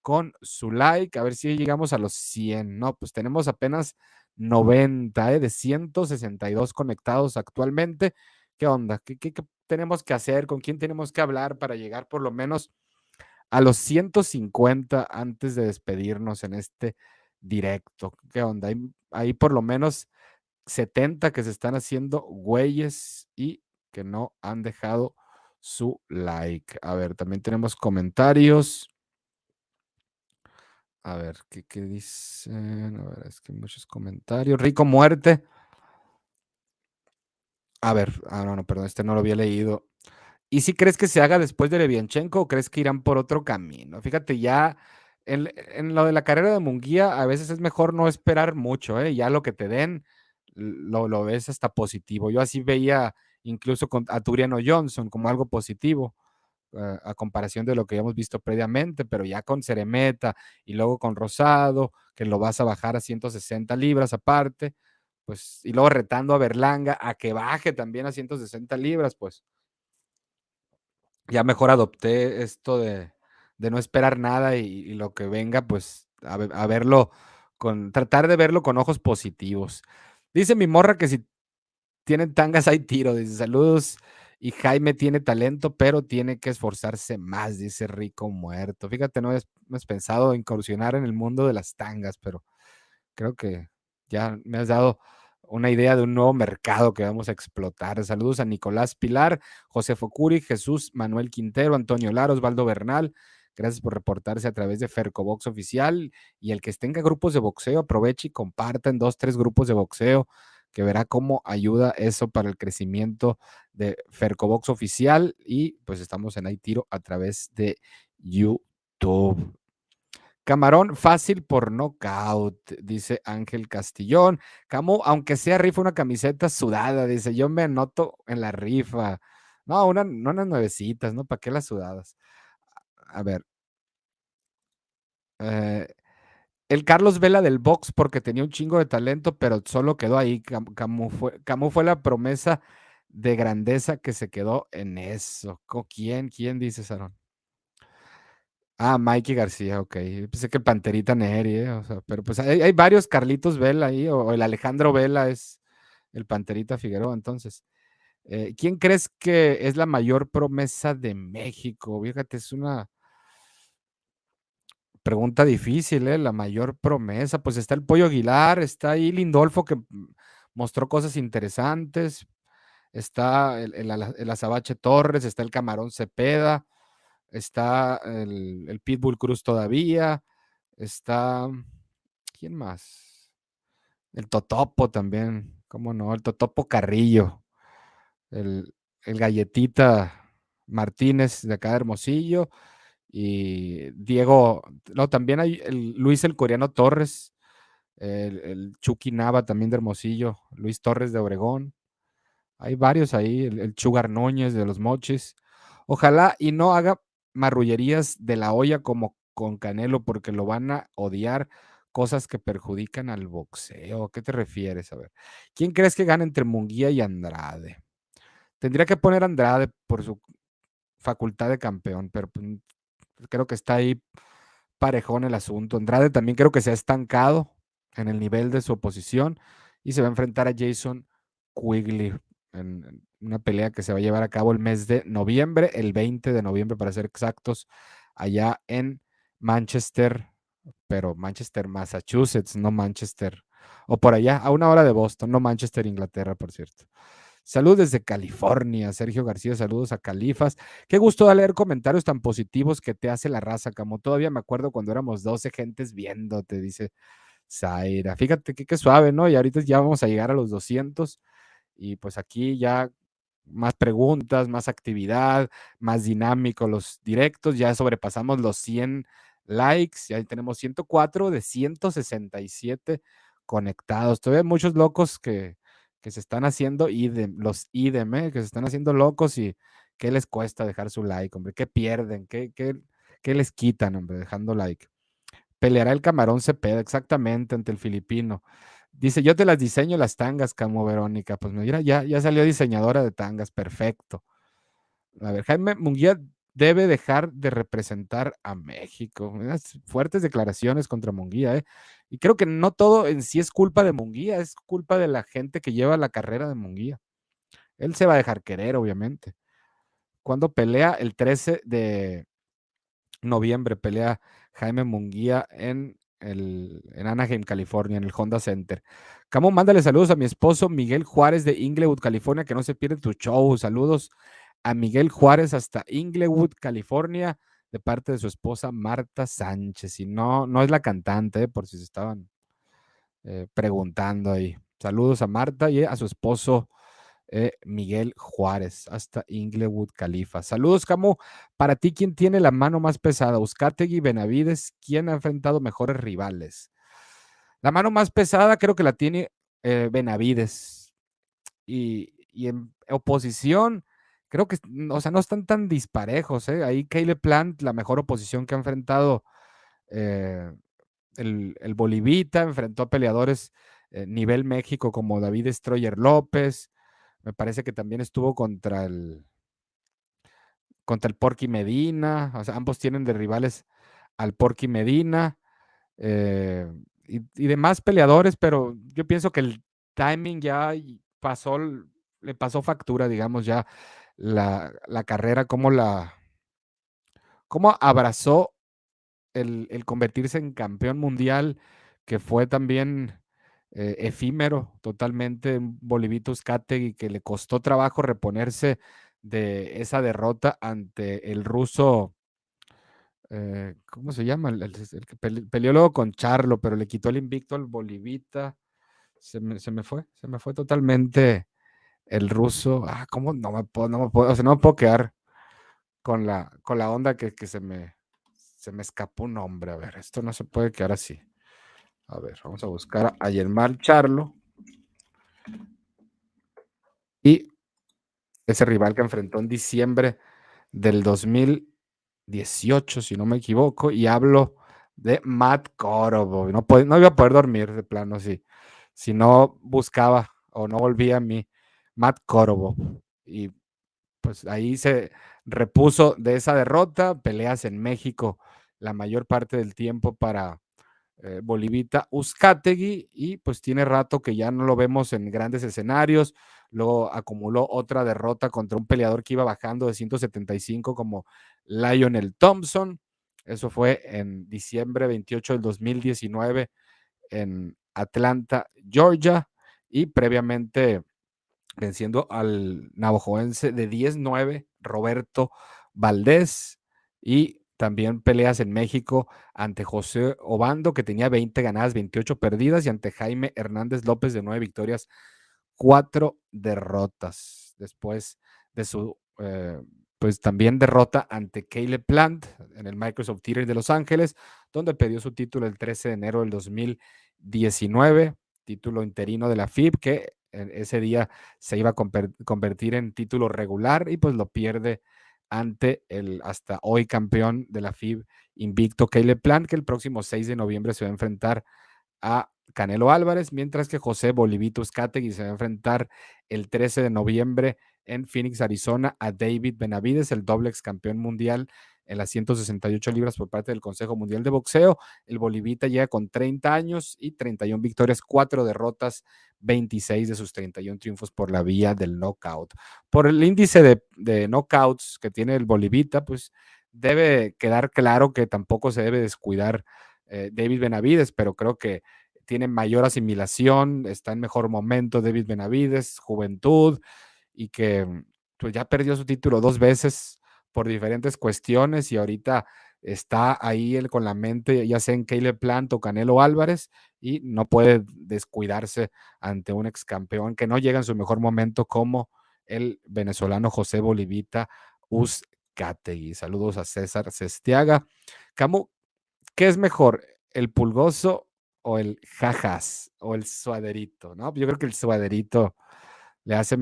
con su like. A ver si llegamos a los 100. No, pues tenemos apenas 90 ¿eh? de 162 conectados actualmente. ¿Qué onda? ¿Qué, ¿Qué, tenemos que hacer? ¿Con quién tenemos que hablar para llegar por lo menos a los 150 antes de despedirnos en este directo? ¿Qué onda? Hay, hay por lo menos 70 que se están haciendo güeyes y que no han dejado su like. A ver, también tenemos comentarios. A ver, ¿qué, qué dicen? A ver, es que muchos comentarios. Rico muerte. A ver, ah, no, no, perdón, este no lo había leído. ¿Y si crees que se haga después de Levianchenko o crees que irán por otro camino? Fíjate, ya en, lo de la carrera de Munguía, a veces es mejor no esperar mucho, ¿eh? Ya lo que te den, lo, lo ves hasta positivo. Yo así veía incluso con, a Turiano Johnson como algo positivo a comparación de lo que habíamos visto previamente, pero ya con Ceremeta y luego con Rosado, que lo vas a bajar a 160 libras aparte, pues, y luego retando a Berlanga a que baje también a 160 libras, pues ya mejor adopté esto de, de no esperar nada y, lo que venga, pues a, a, verlo con, tratar de verlo con ojos positivos. Dice mi morra que si tienen tangas hay tiro, dice saludos y Jaime tiene talento, pero tiene que esforzarse más, dice Rico Muerto. Fíjate, no has pensado incursionar en el mundo de las tangas, pero creo que ya me has dado una idea de un nuevo mercado que vamos a explotar. Saludos a Nicolás Pilar, José Focuri, Jesús Manuel Quintero, Antonio Lara, Osvaldo Bernal. Gracias por reportarse a través de Fercobox Oficial. Y el que tenga grupos de boxeo, aproveche y comparta en dos, tres grupos de boxeo que verá cómo ayuda eso para el crecimiento de Fercobox oficial y pues estamos en Aitiro a través de YouTube. Camarón fácil por knockout, dice Ángel Castillón. Camo, aunque sea rifa una camiseta sudada, dice, yo me anoto en la rifa. No, una, no unas nuevecitas, ¿no? ¿Para qué las sudadas? A ver. Eh, el Carlos Vela del box porque tenía un chingo de talento, pero solo quedó ahí. Camus fue, la promesa de grandeza que se quedó en eso. ¿Quién? ¿Quién dice Sarón? Ah, Mikey García, ok. Pensé que Panterita Neri, ¿eh? o sea, pero pues hay, varios Carlitos Vela ahí, o, el Alejandro Vela es el Panterita Figueroa, entonces. Eh, ¿Quién crees que es la mayor promesa de México? Fíjate, es una pregunta difícil, ¿eh? La mayor promesa, pues está el Pollo Aguilar, está ahí Lindolfo que mostró cosas interesantes, está el, Azabache Torres, está el Camarón Cepeda, está el, Pitbull Cruz todavía, está, ¿quién más? El Totopo también, ¿cómo no? El Totopo Carrillo, el, el Galletita Martínez de acá de Hermosillo, y Diego, no, también hay Luis el Coreano Torres, el, el Chucky Nava también de Hermosillo, Luis Torres de Obregón, Hay varios ahí, el, Chugar Núñez de los Mochis. Ojalá y no haga marrullerías de la olla como con Canelo, porque lo van a odiar cosas que perjudican al boxeo. ¿A qué te refieres? A ver, ¿quién crees que gana entre Munguía y Andrade? Tendría que poner Andrade por su facultad de campeón, pero pues, creo que está ahí parejón el asunto. Andrade también creo que se ha estancado en el nivel de su oposición y se va a enfrentar a Jason Quigley en una pelea que se va a llevar a cabo el mes de noviembre, el 20 de noviembre para ser exactos, allá en Manchester, pero Manchester, Massachusetts, no Manchester, o por allá, a una hora de Boston, no Manchester, Inglaterra, por cierto. Saludos desde California, Sergio García, saludos a Califas. Qué gusto leer comentarios tan positivos que te hace la raza, como todavía me acuerdo cuando éramos 12 gentes viéndote, dice Zaira. Fíjate que, qué suave, ¿no? Y ahorita ya vamos a llegar a los 200 y pues aquí ya más preguntas, más actividad, más dinámico los directos, ya sobrepasamos los 100 likes, ya tenemos 104 de 167 conectados. Todavía muchos locos que, que se están haciendo idem, los idem, ¿eh? que se están haciendo locos y qué les cuesta dejar su like, hombre, qué pierden, qué, qué, qué les quitan, hombre, dejando like. Peleará el camarón Cepeda, exactamente, ante el filipino. Dice, yo te las diseño las tangas, como Verónica. Pues mira, ya, ya salió diseñadora de tangas, perfecto. A ver, Jaime Munguía debe dejar de representar a México. Unas fuertes declaraciones contra Munguía, ¿eh? Y creo que no todo en sí es culpa de Munguía, es culpa de la gente que lleva la carrera de Munguía. Él se va a dejar querer, obviamente. Cuando pelea el 13 de noviembre, pelea Jaime Munguía en, el, en Anaheim, California, en el Honda Center. Camo, mándale saludos a mi esposo Miguel Juárez de Inglewood, California, que no se pierde tu show. Saludos a Miguel Juárez hasta Inglewood, California, de parte de su esposa Marta Sánchez. Y no, no es la cantante, por si se estaban eh, preguntando ahí. Saludos a Marta y a su esposo eh, Miguel Juárez, hasta Inglewood, Califa. Saludos, Camu. Para ti, ¿quién tiene la mano más pesada? Uzcategui, Benavides, ¿quién ha enfrentado mejores rivales? La mano más pesada creo que la tiene eh, Benavides. Y, y, en oposición, creo que, o sea, no están tan disparejos. ¿eh? Ahí Caleb Plant, la mejor oposición que ha enfrentado eh, el, el, Bolivita, enfrentó a peleadores eh, nivel México como David Stroyer López, me parece que también estuvo contra el contra el Porky Medina. O sea, ambos tienen de rivales al Porky Medina eh, y, y, demás peleadores, pero yo pienso que el timing ya pasó, le pasó factura, digamos, ya la, la carrera, como la, cómo abrazó el, convertirse en campeón mundial, que fue también eh, efímero totalmente, Bolivito y que le costó trabajo reponerse de esa derrota ante el ruso, eh, ¿cómo se llama? El que peleó luego con Charlo, pero le quitó el invicto al Bolivita. Se me, se me, fue, se me fue totalmente el ruso. Ah, ¿cómo? No me puedo, no me puedo, o sea, no me puedo quedar con la, con la onda que, que se me, se me escapó un nombre. A ver, esto no se puede quedar así. A ver, vamos a buscar a Yermar Charlo. Y ese rival que enfrentó en diciembre del 2018, si no me equivoco, y hablo de Matt Corobo. No, no iba a poder dormir de plano si, si no buscaba o no volvía a mí Matt Corobo. Y pues ahí se repuso de esa derrota, peleas en México la mayor parte del tiempo para eh, Bolivita Uzcategui y pues tiene rato que ya no lo vemos en grandes escenarios. Luego acumuló otra derrota contra un peleador que iba bajando de 175 como Lionel Thompson. Eso fue en diciembre 28 del 2019 en Atlanta, Georgia. Y previamente venciendo al navajoense de 10-9, Roberto Valdés. Y también peleas en México ante José Obando, que tenía 20 ganadas, 28 perdidas, y ante Jaime Hernández López de 9 victorias, 4 derrotas. Después de su, eh, pues también derrota ante Caleb Plant en el Microsoft Theater de Los Ángeles, donde perdió su título el 13 de enero del 2019, título interino de la FIB, que ese día se iba a convertir en título regular y pues lo pierde ante el hasta hoy campeón de la FIB invicto Caleb Plant, que el próximo 6 de noviembre se va a enfrentar a Canelo Álvarez, mientras que José Bolivito Scategui se va a enfrentar el 13 de noviembre en Phoenix, Arizona, a David Benavides, el doble ex campeón mundial en las 168 libras por parte del Consejo Mundial de Boxeo. El Bolivita llega con 30 años y 31 victorias, 4 derrotas, 26 de sus 31 triunfos por la vía del knockout. Por el índice de, de knockouts que tiene el Bolivita, pues debe quedar claro que tampoco se debe descuidar eh, David Benavides, pero creo que tiene mayor asimilación, está en mejor momento David Benavides, juventud, y que pues ya perdió su título dos veces por diferentes cuestiones y ahorita está ahí él con la mente, ya sea en Caleb Plant o Canelo Álvarez, y no puede descuidarse ante un ex campeón que no llega en su mejor momento como el venezolano José Bolivita Uzcategui. Saludos a César Cestiaga. Camu, ¿qué es mejor, el pulgoso o el jajas o el suaderito? ¿no? Yo creo que el suaderito le hace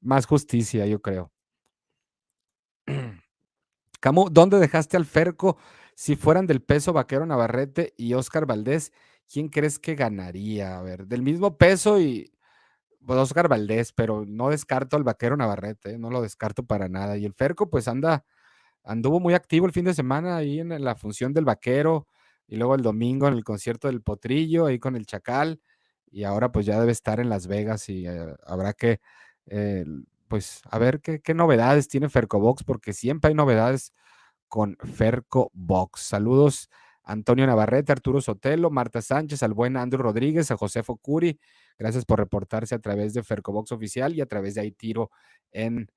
más justicia, yo creo. Camu, ¿dónde dejaste al Ferco? Si fueran del peso Vaquero Navarrete y Oscar Valdés, ¿quién crees que ganaría? A ver, del mismo peso y pues, Oscar Valdés, pero no descarto al Vaquero Navarrete, ¿eh? no lo descarto para nada. Y el Ferco, pues anda, anduvo muy activo el fin de semana ahí en la función del Vaquero y luego el domingo en el concierto del Potrillo, ahí con el Chacal, y ahora pues ya debe estar en Las Vegas y eh, habrá que eh, pues a ver qué, novedades tiene Fercobox, porque siempre hay novedades con Fercobox. Saludos Antonio Navarrete, Arturo Sotelo, Marta Sánchez, al buen Andrew Rodríguez, a José Focuri. Gracias por reportarse a través de Fercobox Oficial y a través de Aitiro en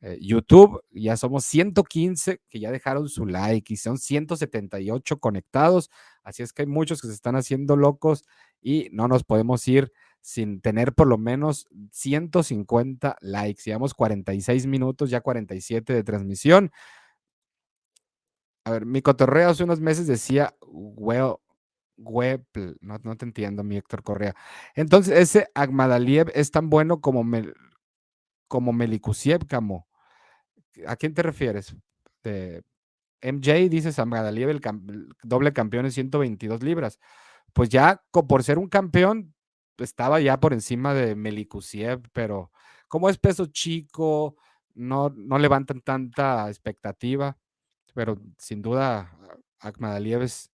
eh, YouTube. Ya somos 115 que ya dejaron su like y son 178 conectados. Así es que hay muchos que se están haciendo locos y no nos podemos ir sin tener por lo menos 150 likes. Llevamos 46 minutos, ya 47 de transmisión. A ver, mi cotorreo hace unos meses decía, web, no, no te entiendo, mi Héctor Correa. Entonces, ese Agmadaliev es tan bueno como, Mel, como Melikusiev, Camo. ¿A quién te refieres? De MJ, dices Agmadaliev, el, el doble campeón en 122 libras. Pues ya por ser un campeón, estaba ya por encima de Melikusiev, pero como es peso chico, no, no levantan tanta expectativa, pero sin duda Akmadaliev es,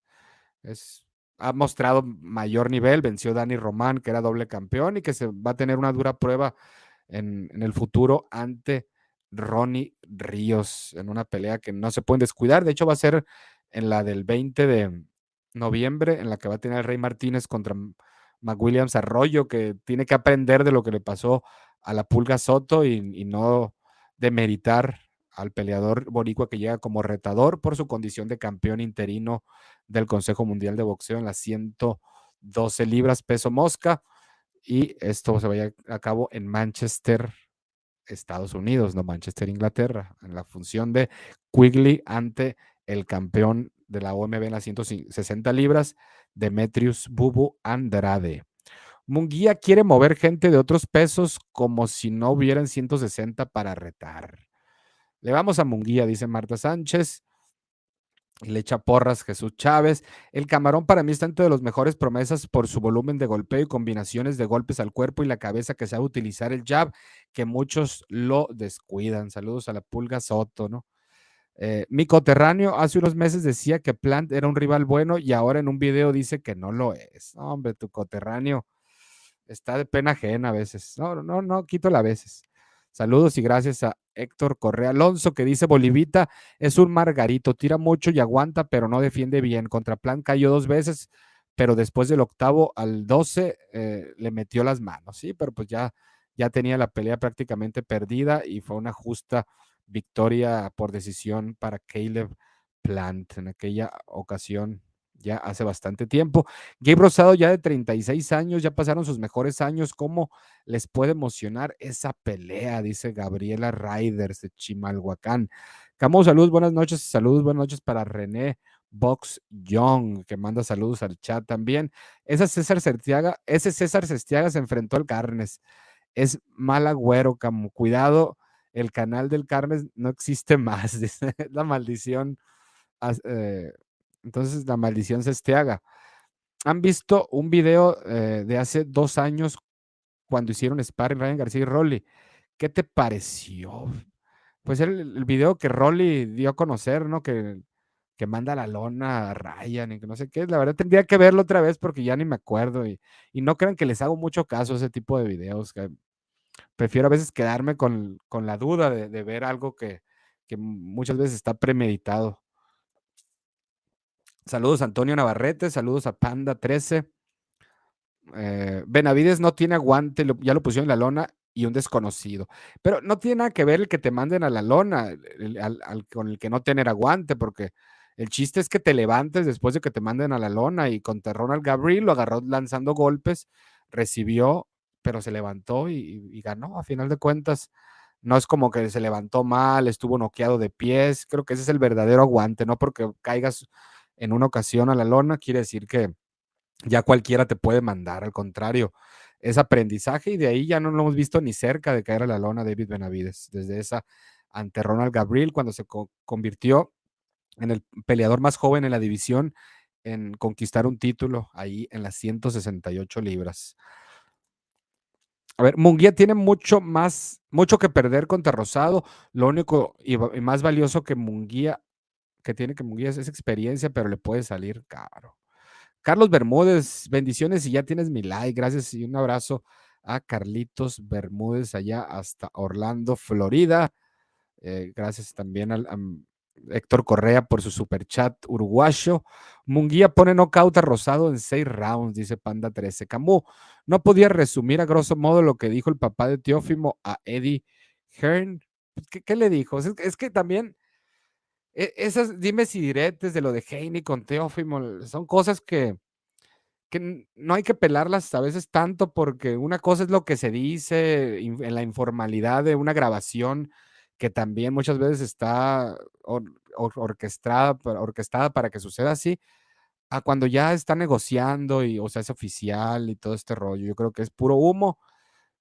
ha mostrado mayor nivel, venció Dani Román, que era doble campeón y que se va a tener una dura prueba en, en el futuro ante Ronnie Ríos en una pelea que no se pueden descuidar. De hecho, va a ser en la del 20 de noviembre, en la que va a tener Rey Martínez contra McWilliams Arroyo, que tiene que aprender de lo que le pasó a la Pulga Soto y, no demeritar al peleador boricua que llega como retador por su condición de campeón interino del Consejo Mundial de Boxeo en las 112 libras peso mosca. Y esto se vaya a cabo en Manchester, Estados Unidos, no Manchester, Inglaterra, en la función de Quigley ante el campeón de la OMB en las 160 libras, Demetrius Bubu Andrade. Munguía quiere mover gente de otros pesos como si no hubieran 160 para retar. Le vamos a Munguía, dice Marta Sánchez. Le echa porras Jesús Chávez. El camarón para mí está entre los mejores promesas por su volumen de golpeo y combinaciones de golpes al cuerpo y la cabeza que sabe utilizar el jab, que muchos lo descuidan. Saludos a la pulga Soto, ¿no? Eh, mi coterráneo hace unos meses decía que Plant era un rival bueno y ahora en un video dice que no lo es. hombre, tu coterráneo está de pena ajena a veces. No, no, no, quito a veces. Saludos y gracias a Héctor Correa Alonso que dice Bolivita es un margarito, tira mucho y aguanta, pero no defiende bien. Contra Plant cayó dos veces, pero después del octavo al 12 eh, le metió las manos, sí, pero pues ya, ya tenía la pelea prácticamente perdida y fue una justa victoria por decisión para Caleb Plant en aquella ocasión ya hace bastante tiempo. Gabe Rosado ya de 36 años, ya pasaron sus mejores años. ¿Cómo les puede emocionar esa pelea? Dice Gabriela Riders de Chimalhuacán. Camo, saludos, buenas noches. Saludos, buenas noches para René Box Young, que manda saludos al chat también. Esa César ese César Sestiaga se enfrentó al Carnes. Es mal agüero, como cuidado, el canal del Carnes no existe más. Dice la maldición. Eh, entonces, la maldición Sestiaga. ¿Han visto un video eh, de hace dos años cuando hicieron sparring Ryan García y Rolly? ¿Qué te pareció? Pues el, video que Rolly dio a conocer, ¿no? Que que manda la lona a Ryan y que no sé qué. La verdad tendría que verlo otra vez porque ya ni me acuerdo y, no crean que les hago mucho caso a ese tipo de videos. Prefiero a veces quedarme con, la duda de, ver algo que, muchas veces está premeditado. Saludos a Antonio Navarrete, saludos a Panda 13. Eh, Benavides no tiene aguante, ya lo pusieron en la lona y un desconocido. Pero no tiene nada que ver el que te manden a la lona con el que no tener aguante, porque el chiste es que te levantes después de que te manden a la lona y contra Ronald Gabriel lo agarró lanzando golpes, recibió, pero se levantó y, ganó. A final de cuentas, no es como que se levantó mal, estuvo noqueado de pies. Creo que ese es el verdadero aguante, no porque caigas en una ocasión a la lona, quiere decir que ya cualquiera te puede mandar. Al contrario, es aprendizaje y de ahí ya no lo hemos visto ni cerca de caer a la lona David Benavides. Desde esa ante Ronald Gabriel, cuando se convirtió en el peleador más joven en la división en conquistar un título ahí en las 168 libras. A ver, Munguía tiene mucho más, mucho que perder contra Rosado. Lo único y, más valioso que Munguía, que tiene que Munguía es, experiencia, pero le puede salir caro. Carlos Bermúdez, bendiciones y ya tienes mi like. Gracias y un abrazo a Carlitos Bermúdez allá hasta Orlando, Florida. Eh, gracias también al, Héctor Correa por su super chat uruguayo. Munguía pone knockout a Rosado en seis rounds, dice Panda 13. Camus no podía resumir a grosso modo lo que dijo el papá de Teófimo a Eddie Hearn. ¿Qué, le dijo? Es, que también e, esas dimes y diretes de lo de Haney con Teófimo son cosas que, que no hay que pelarlas a veces tanto porque una cosa es lo que se dice en la informalidad de una grabación que también muchas veces está orquestada, orquestada para que suceda así, a cuando ya está negociando y, o sea, es oficial y todo este rollo. Yo creo que es puro humo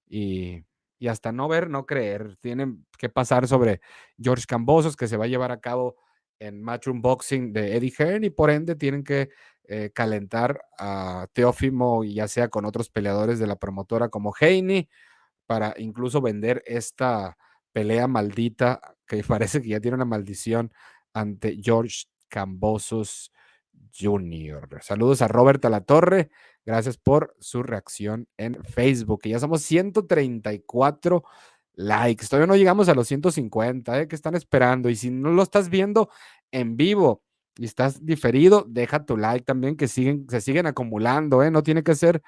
y, hasta no ver, no creer. Tienen que pasar sobre George Cambosos, que se va a llevar a cabo en Matchroom Boxing de Eddie Hearn y por ende tienen que eh, calentar a Teófimo, ya sea con otros peleadores de la promotora como Haney, para incluso vender esta pelea maldita que parece que ya tiene una maldición ante George Cambosos Jr. Saludos a Robert Torre. Gracias por su reacción en Facebook. ya somos 134 likes. Todavía no llegamos a los 150, ¿eh? que están esperando. Y si no lo estás viendo en vivo y estás diferido, deja tu like también, que siguen, se siguen acumulando. ¿eh? No tiene que ser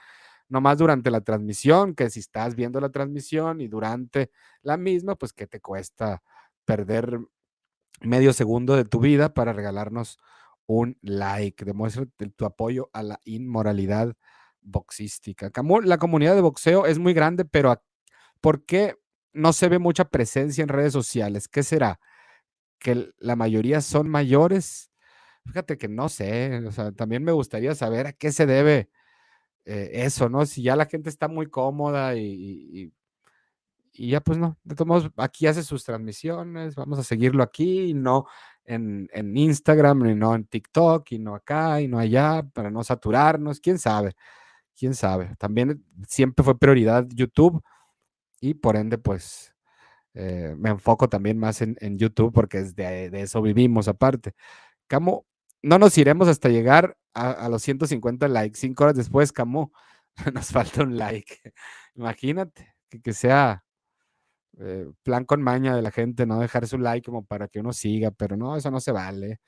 nomás durante la transmisión, que si estás viendo la transmisión y durante la misma, pues que te cuesta perder medio segundo de tu vida para regalarnos un like. Demuestra tu apoyo a la inmoralidad boxística. La comunidad de boxeo es muy grande, pero ¿por qué no se ve mucha presencia en redes sociales? ¿Qué será? ¿Que la mayoría son mayores? Fíjate que no sé, o sea, también me gustaría saber a qué se debe eh, eso, ¿no? Si ya la gente está muy cómoda y, ya pues no, de todos modos, aquí hace sus transmisiones, vamos a seguirlo aquí, y no en, en Instagram, y no en TikTok, y no acá, y no allá, para no saturarnos, quién sabe, quién sabe. También siempre fue prioridad YouTube y por ende pues eh, me enfoco también más en, en YouTube porque es de, de, eso vivimos aparte. Camo, no nos iremos hasta llegar a, los 150 likes. Cinco horas después, Camus, nos falta un like. Imagínate que, sea eh, plan con maña de la gente, no dejar su like como para que uno siga, pero no, eso no se vale.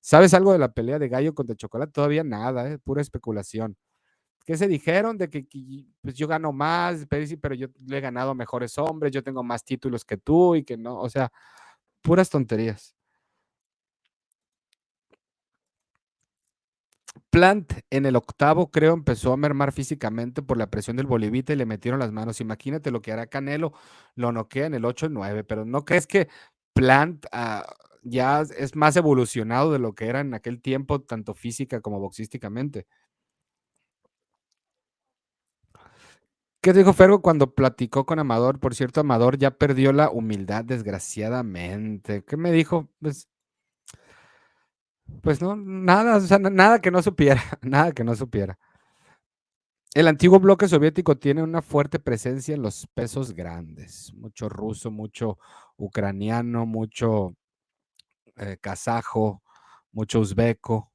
¿Sabes algo de la pelea de gallo contra chocolate? Todavía nada, eh, pura especulación. ¿Qué se dijeron? De que, pues yo gano más, pero yo le he ganado mejores hombres, yo tengo más títulos que tú y que no, o sea, puras tonterías. Plant en el octavo, creo, empezó a mermar físicamente por la presión del Bolivita y le metieron las manos. Imagínate lo que hará Canelo, lo noquea en el 8 9, pero ¿no crees que Plant, ah, ya es más evolucionado de lo que era en aquel tiempo, tanto física como boxísticamente. ¿Qué dijo Fergo cuando platicó con Amador? Por cierto, Amador ya perdió la humildad, desgraciadamente. ¿Qué me dijo? Pues, pues no, nada, o sea, nada que no supiera, nada que no supiera. El antiguo bloque soviético tiene una fuerte presencia en los pesos grandes, mucho ruso, mucho ucraniano, mucho eh, kazajo, mucho uzbeco,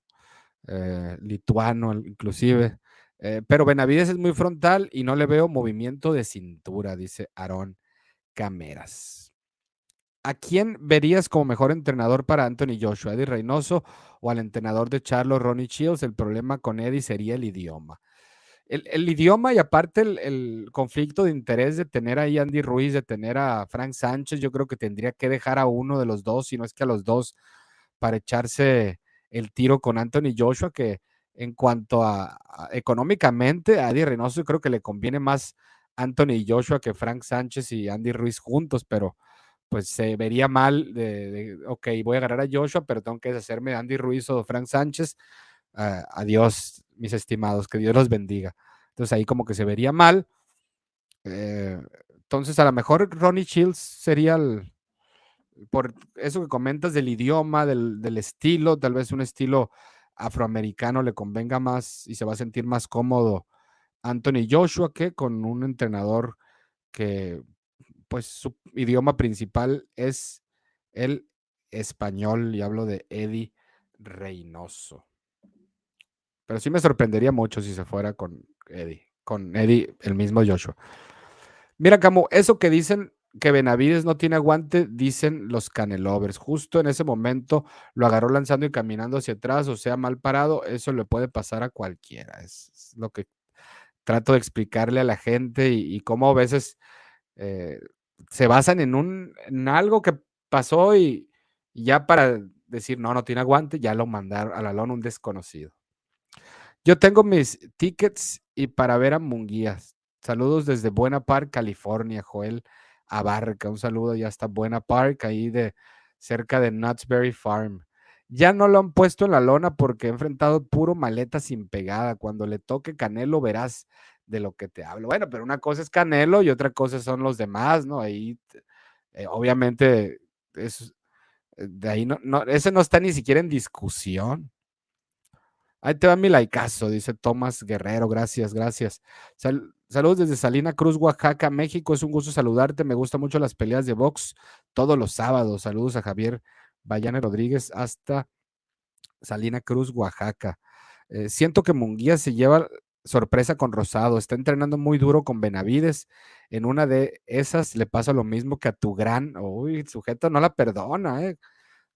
eh, lituano inclusive. Eh, pero Benavides es muy frontal y no le veo movimiento de cintura, dice Aarón Cameras. ¿A quién verías como mejor entrenador para Anthony Joshua, Eddie Reynoso o al entrenador de Charlo, Ronnie Shields? El problema con Eddie sería el idioma. El, idioma y aparte el, conflicto de interés de tener ahí a Andy Ruiz, de tener a Frank Sánchez, yo creo que tendría que dejar a uno de los dos, si no es que a los dos, para echarse el tiro con Anthony Joshua, que en cuanto a, económicamente, a Eddie Reynoso creo que le conviene más Anthony Joshua que Frank Sánchez y Andy Ruiz juntos, pero pues se vería mal de, ok, voy a ganar a Joshua, pero tengo que deshacerme de Andy Ruiz o Frank Sánchez. Ah, adiós, mis estimados, que Dios los bendiga. Entonces ahí como que se vería mal. Eh, entonces a lo mejor Ronnie Shields sería el, por eso que comentas del idioma, del estilo, tal vez un estilo afroamericano le convenga más y se va a sentir más cómodo Anthony Joshua que con un entrenador que pues su idioma principal es el español y hablo de Eddie Reynoso. Pero sí me sorprendería mucho si se fuera con Eddie, con Eddie, el mismo Joshua. Mira, Camo, eso que dicen que Benavides no tiene aguante, dicen los canelovers. Justo en ese momento lo agarró lanzando y caminando hacia atrás, o sea, mal parado. Eso le puede pasar a cualquiera. Es, lo que trato de explicarle a la gente y, cómo a veces eh, se basan en, un, algo que pasó y, ya para decir, no, no tiene aguante, ya lo mandaron a la lona un desconocido. Yo tengo mis tickets y para ver a Munguías. Saludos desde Buena Park, California, Joel Abarca. Un saludo ya está Buena Park, ahí de cerca de Nutsberry Farm. Ya no lo han puesto en la lona porque he enfrentado puro maleta sin pegada. Cuando le toque Canelo verás de lo que te hablo. Bueno, pero una cosa es Canelo y otra cosa son los demás, ¿no? Ahí, eh, obviamente, es, eh, de ahí no, no, ese no está ni siquiera en discusión. Ahí te va mi laicazo, dice Tomás Guerrero. Gracias, gracias. saludos desde Salina Cruz, Oaxaca, México. Es un gusto saludarte. Me gustan mucho las peleas de box todos los sábados. Saludos a Javier Bayane Rodríguez hasta Salina Cruz, Oaxaca. Eh, siento que Munguía se lleva sorpresa con Rosado. Está entrenando muy duro con Benavides. En una de esas le pasa lo mismo que a tu gran. Uy, sujeto no la perdona, ¿eh?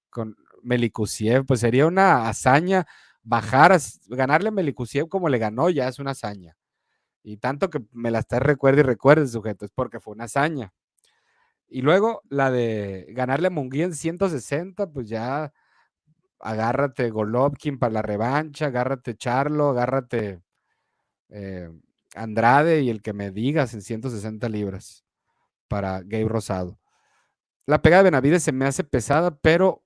Con Melikusiev. Pues sería una hazaña bajar, ganarle a Melikusiev como le ganó, ya es una hazaña. Y tanto que me la está recuerde y recuerde, sujeto, es porque fue una hazaña. Y luego la de ganarle a Munguía en 160, pues ya agárrate Golovkin para la revancha, agárrate Charlo, agárrate eh, Andrade y el que me digas en 160 libras para Gabe Rosado. La pega de Benavides se me hace pesada, pero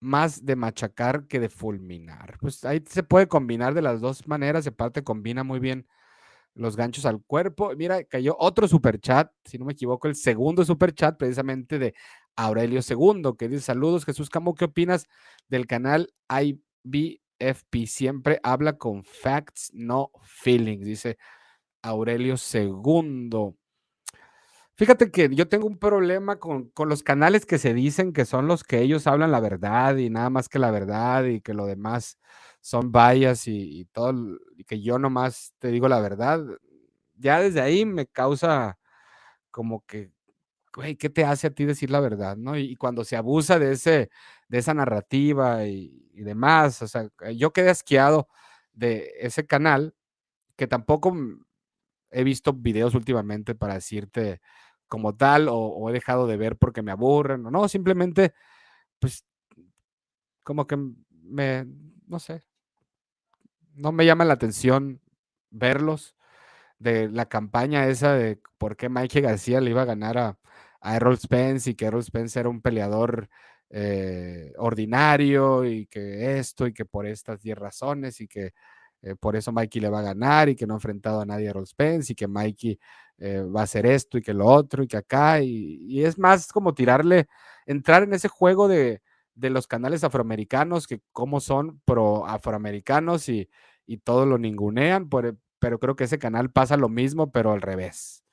más de machacar que de fulminar. Pues ahí se puede combinar de las dos maneras, aparte combina muy bien los ganchos al cuerpo. Mira, cayó otro super chat, si no me equivoco, el segundo super chat precisamente de Aurelio II, que dice saludos Jesús Camo, ¿qué opinas del canal IBFP? Siempre habla con facts, no feelings, dice Aurelio II. Fíjate que yo tengo un problema con, los canales que se dicen que son los que ellos hablan la verdad y nada más que la verdad y que lo demás son vallas y, todo, y que yo nomás te digo la verdad. Ya desde ahí me causa como que, güey, ¿qué te hace a ti decir la verdad? ¿no? Y, cuando se abusa de, ese, de esa narrativa y, y demás, o sea, yo quedé asqueado de ese canal que tampoco he visto videos últimamente para decirte como tal o, he dejado de ver porque me aburren o no, simplemente pues como que me, no sé, no me llama la atención verlos de la campaña esa de por qué Mike García le iba a ganar a, a Errol Spence y que Errol Spence era un peleador eh, ordinario y que esto y que por estas 10 razones y que eh, por eso Mikey le va a ganar y que no ha enfrentado a nadie a Roll Spence y que Mikey eh, va a hacer esto y que lo otro y que acá y, es más como tirarle, entrar en ese juego de, los canales afroamericanos que como son pro afroamericanos y, y todo lo ningunean, pero creo que ese canal pasa lo mismo, pero al revés.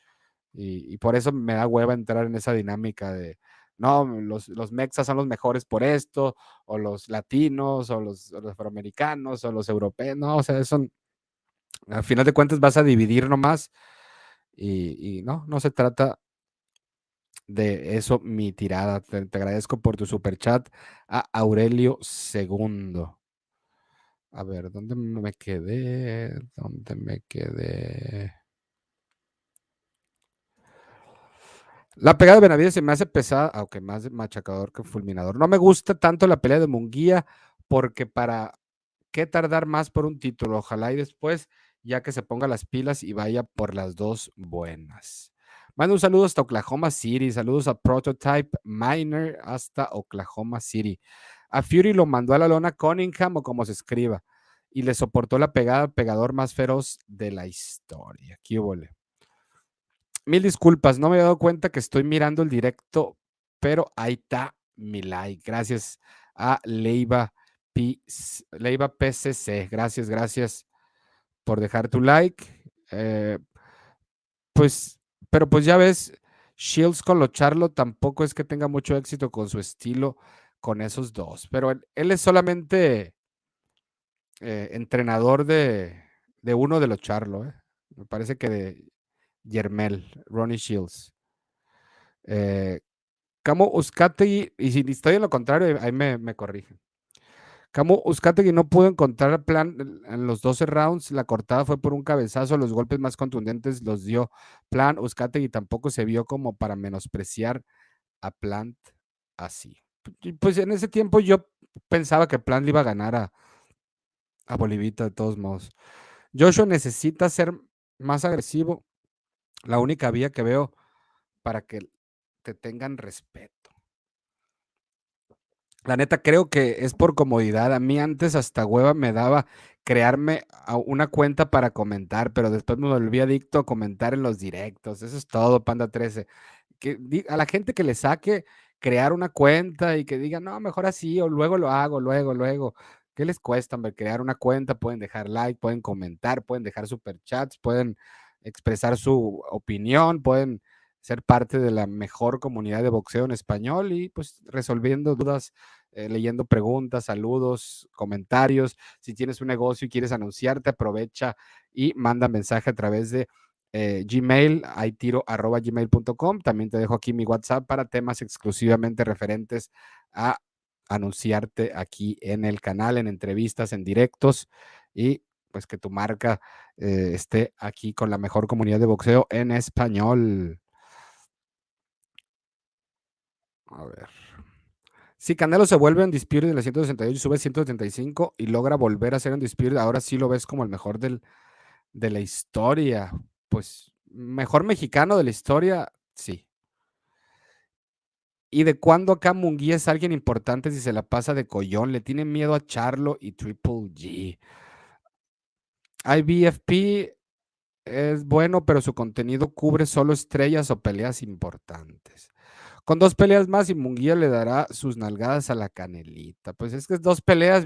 Y, por eso me da hueva entrar en esa dinámica de, no, los, los mexas son los mejores por esto, o los latinos, o los, afroamericanos, o los europeos, no, o sea, eso, al final de cuentas vas a dividir nomás, y, no, no se trata de eso mi tirada. Te, agradezco por tu super chat a Aurelio Segundo. A ver, ¿dónde me quedé? ¿Dónde me quedé? La pegada de Benavides se me hace pesada, aunque más machacador que fulminador. No me gusta tanto la pelea de Munguía porque para qué tardar más por un título. Ojalá y después ya que se ponga las pilas y vaya por las dos buenas. Mando un saludo hasta Oklahoma City. Saludos a Prototype Miner hasta Oklahoma City. A Fury lo mandó a la lona Cunningham o como se escriba. Y le soportó la pegada pegador más feroz de la historia. ¿Qué Mil disculpas, no me he dado cuenta que estoy mirando el directo, pero ahí está mi like. Gracias a Leiva, Leiva PCC. Gracias, gracias por dejar tu like. Eh, pues, pero pues ya ves, Shields con lo Charlo tampoco es que tenga mucho éxito con su estilo con esos dos, pero él, es solamente eh, entrenador de, uno de los Charlo. Eh. Me parece que de Yermel, Ronnie Shields. Eh, Camo Uzcategui, y si estoy en lo contrario, ahí me, me corrigen. Camo Uzcategui no pudo encontrar plan en los 12 rounds. La cortada fue por un cabezazo. Los golpes más contundentes los dio Plan. Uzcategui tampoco se vio como para menospreciar a Plant así. Pues en ese tiempo yo pensaba que Plant le iba a ganar a, a Bolivita de todos modos. Joshua necesita ser más agresivo la única vía que veo para que te tengan respeto. La neta, creo que es por comodidad. A mí antes hasta hueva me daba crearme una cuenta para comentar, pero después me volví adicto a comentar en los directos. Eso es todo, Panda 13. Que, a la gente que le saque crear una cuenta y que diga, no, mejor así, o luego lo hago, luego, luego. ¿Qué les cuesta, hombre? Crear una cuenta, pueden dejar like, pueden comentar, pueden dejar superchats, pueden expresar su opinión, pueden ser parte de la mejor comunidad de boxeo en español y pues resolviendo dudas, eh, leyendo preguntas, saludos, comentarios. Si tienes un negocio y quieres anunciarte, aprovecha y manda mensaje a través de eh, Gmail, gmail.com. También te dejo aquí mi WhatsApp para temas exclusivamente referentes a anunciarte aquí en el canal, en entrevistas, en directos y pues que tu marca eh, esté aquí con la mejor comunidad de boxeo en español. A ver. Si Canelo se vuelve en Dispute de la 168 y sube 175 y logra volver a ser en Dispute, ahora sí lo ves como el mejor del, de la historia. Pues mejor mexicano de la historia, sí. ¿Y de cuándo acá Munguía es alguien importante si se la pasa de collón? Le tiene miedo a Charlo y Triple G. IBFP es bueno, pero su contenido cubre solo estrellas o peleas importantes. Con dos peleas más y Munguía le dará sus nalgadas a la canelita. Pues es que dos peleas,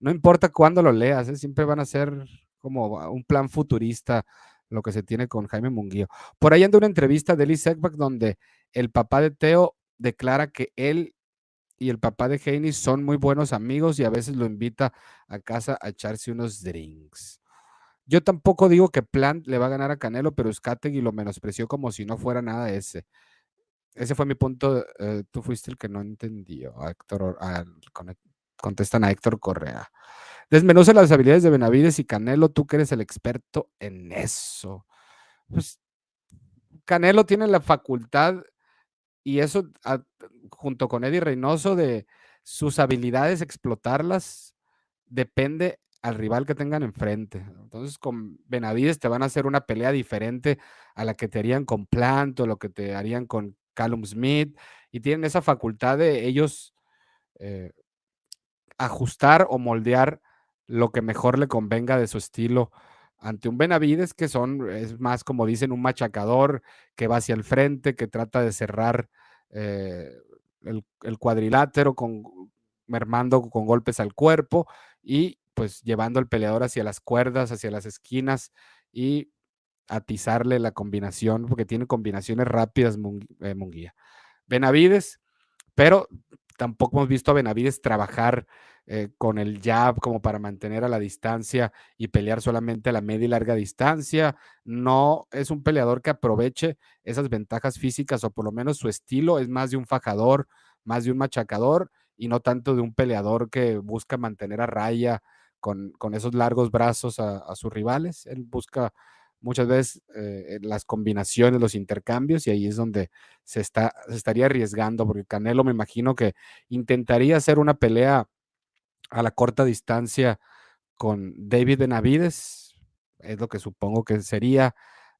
no importa cuándo lo leas, ¿eh? siempre van a ser como un plan futurista lo que se tiene con Jaime Munguía. Por ahí anda una entrevista de Eli Segback donde el papá de Teo declara que él y el papá de Haney son muy buenos amigos y a veces lo invita a casa a echarse unos drinks. Yo tampoco digo que Plant le va a ganar a Canelo, pero Skategui lo menospreció como si no fuera nada ese. Ese fue mi punto. Eh, tú fuiste el que no entendió. A Héctor, contestan a Héctor Correa. Desmenuce las habilidades de Benavides y Canelo. Tú que eres el experto en eso. Pues Canelo tiene la facultad y eso junto con Eddie Reynoso de sus habilidades explotarlas depende al rival que tengan enfrente. Entonces, con Benavides te van a hacer una pelea diferente a la que te harían con Plant o lo que te harían con Callum Smith. Y tienen esa facultad de ellos eh, ajustar o moldear lo que mejor le convenga de su estilo ante un Benavides que son, es más como dicen, un machacador que va hacia el frente, que trata de cerrar eh, el, el, cuadrilátero con, mermando con golpes al cuerpo y pues llevando al peleador hacia las cuerdas, hacia las esquinas y atizarle la combinación, porque tiene combinaciones rápidas eh, Munguía. Benavides, pero tampoco hemos visto a Benavides trabajar eh, con el jab como para mantener a la distancia y pelear solamente a la media y larga distancia. No es un peleador que aproveche esas ventajas físicas o por lo menos su estilo es más de un fajador, más de un machacador y no tanto de un peleador que busca mantener a raya con, esos largos brazos a, sus rivales. Él busca muchas veces eh, las combinaciones, los intercambios, y ahí es donde se, está, estaría arriesgando, porque Canelo me imagino que intentaría hacer una pelea a la corta distancia con David Benavides, es lo que supongo que sería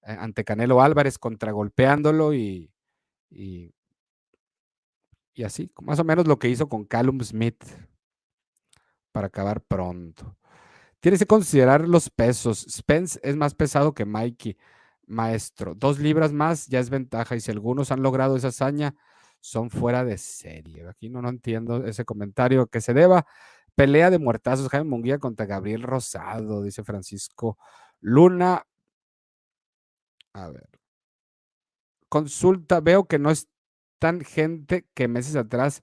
eh, ante Canelo Álvarez, contragolpeándolo y, y, y así, más o menos lo que hizo con Callum Smith para acabar pronto. Tienes que considerar los pesos. Spence es más pesado que Mikey, maestro. Dos libras más ya es ventaja y si algunos han logrado esa hazaña, son fuera de serie. Aquí no, no entiendo ese comentario que se deba. Pelea de muertazos, Jaime Munguía contra Gabriel Rosado, dice Francisco Luna. A ver. Consulta, veo que no es tan gente que meses atrás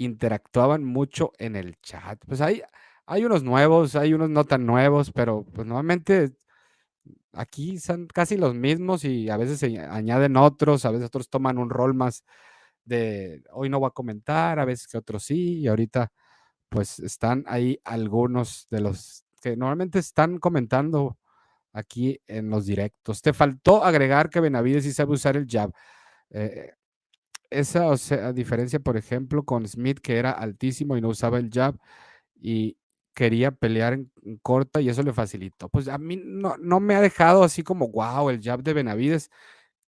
interactuaban mucho en el chat. Pues hay, hay unos nuevos, hay unos no tan nuevos, pero pues normalmente aquí son casi los mismos y a veces se añaden otros, a veces otros toman un rol más de hoy no voy a comentar, a veces que otros sí, y ahorita pues están ahí algunos de los que normalmente están comentando aquí en los directos. Te faltó agregar que Benavides sí sabe usar el jab. Eh, esa o diferencia, por ejemplo, con Smith, que era altísimo y no usaba el jab y quería pelear en, corta y eso le facilitó. Pues a mí no, no me ha dejado así como, wow, el jab de Benavides.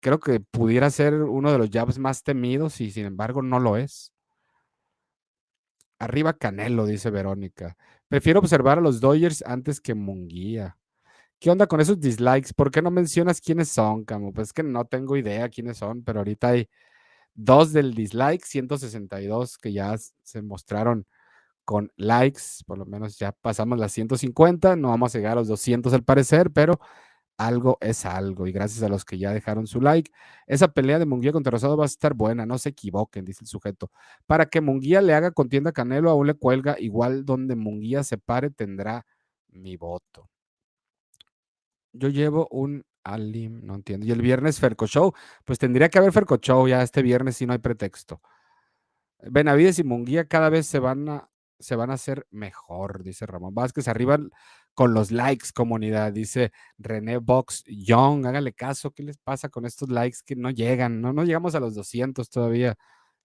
Creo que pudiera ser uno de los jabs más temidos y sin embargo no lo es. Arriba Canelo, dice Verónica. Prefiero observar a los Dodgers antes que Munguía. ¿Qué onda con esos dislikes? ¿Por qué no mencionas quiénes son, Camo? Pues es que no tengo idea quiénes son, pero ahorita hay dos del dislike, 162 que ya se mostraron con likes, por lo menos ya pasamos las 150, no vamos a llegar a los 200 al parecer, pero algo es algo. Y gracias a los que ya dejaron su like, esa pelea de Munguía contra Rosado va a estar buena, no se equivoquen, dice el sujeto. Para que Munguía le haga contienda a Canelo, aún le cuelga, igual donde Munguía se pare tendrá mi voto. Yo llevo un Alim, no entiendo. Y el viernes Ferco Show, pues tendría que haber Ferco Show ya este viernes si no hay pretexto. Benavides y Munguía cada vez se van a se van a hacer mejor, dice Ramón Vázquez. Arriba con los likes, comunidad, dice René Box Young. Hágale caso, ¿qué les pasa con estos likes que no llegan? No, no llegamos a los 200 todavía.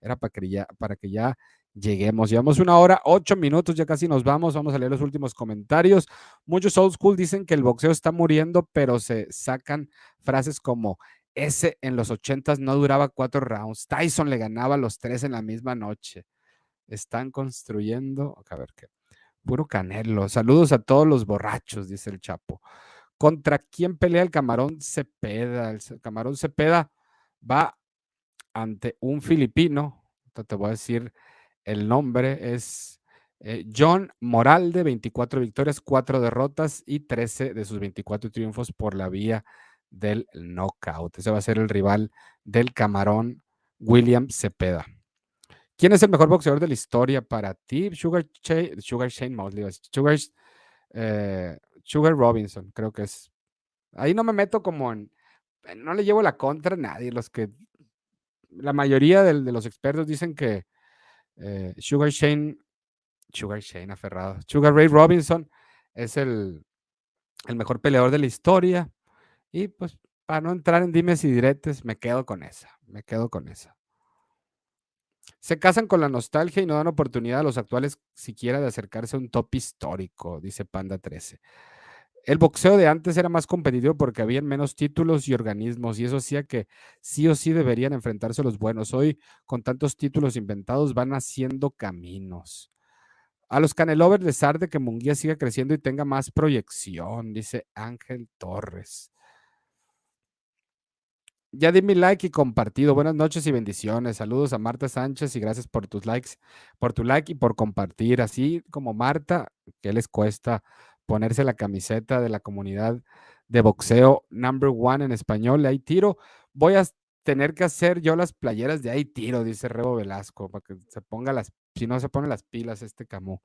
Era para que ya, para que ya lleguemos. Llevamos una hora, ocho minutos, ya casi nos vamos. Vamos a leer los últimos comentarios. Muchos old school dicen que el boxeo está muriendo, pero se sacan frases como ese en los ochentas no duraba cuatro rounds. Tyson le ganaba los tres en la misma noche. Están construyendo, a ver qué. Puro Canelo. Saludos a todos los borrachos, dice el Chapo. ¿Contra quién pelea el camarón Cepeda? El camarón Cepeda va ante un filipino. Te voy a decir el nombre. Es eh, John Moralde, 24 victorias, 4 derrotas y 13 de sus 24 triunfos por la vía del knockout. Ese va a ser el rival del camarón William Cepeda. ¿Quién es el mejor boxeador de la historia para ti? Sugar, Sugar Shane Mosley, Sugar, eh, Sugar Robinson, creo que es. Ahí no me meto como en. No le llevo la contra a nadie. Los que. La mayoría de, los expertos dicen que eh, Sugar Shane. Sugar Shane aferrado. Sugar Ray Robinson es el, el mejor peleador de la historia. Y pues, para no entrar en dimes y diretes, me quedo con esa. Me quedo con esa. Se casan con la nostalgia y no dan oportunidad a los actuales siquiera de acercarse a un top histórico, dice Panda 13. El boxeo de antes era más competitivo porque había menos títulos y organismos y eso hacía que sí o sí deberían enfrentarse los buenos. Hoy, con tantos títulos inventados, van haciendo caminos. A los Canelovers les arde que Munguía siga creciendo y tenga más proyección, dice Ángel Torres. Ya di mi like y compartido. Buenas noches y bendiciones. Saludos a Marta Sánchez y gracias por tus likes, por tu like y por compartir. Así como Marta, ¿qué les cuesta ponerse la camiseta de la comunidad de boxeo number one en español? Ahí tiro. Voy a tener que hacer yo las playeras de ahí tiro, dice Rebo Velasco, para que se ponga las, si no se pone las pilas este Camus.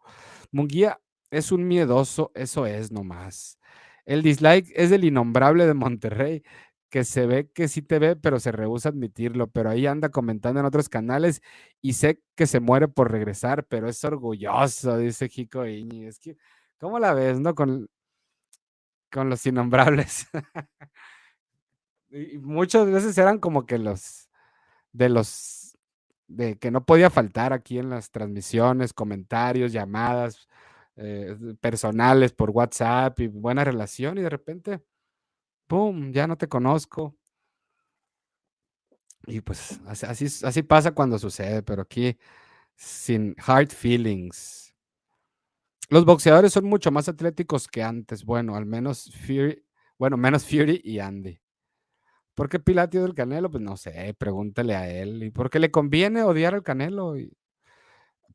Munguía es un miedoso, eso es nomás. El dislike es del innombrable de Monterrey que se ve que sí te ve, pero se rehúsa a admitirlo, pero ahí anda comentando en otros canales y sé que se muere por regresar, pero es orgulloso, dice Jico Iñi. Es que, ¿cómo la ves, no? Con, con los innombrables. y muchas veces eran como que los de los de que no podía faltar aquí en las transmisiones, comentarios, llamadas eh, personales por WhatsApp y buena relación y de repente ¡pum! Ya no te conozco. Y pues así, así, pasa cuando sucede, pero aquí sin hard feelings. Los boxeadores son mucho más atléticos que antes. Bueno, al menos Fury, bueno, menos Fury y Andy. ¿Por qué Pilatio del Canelo? Pues no sé, pregúntale a él. ¿Y por qué le conviene odiar al Canelo?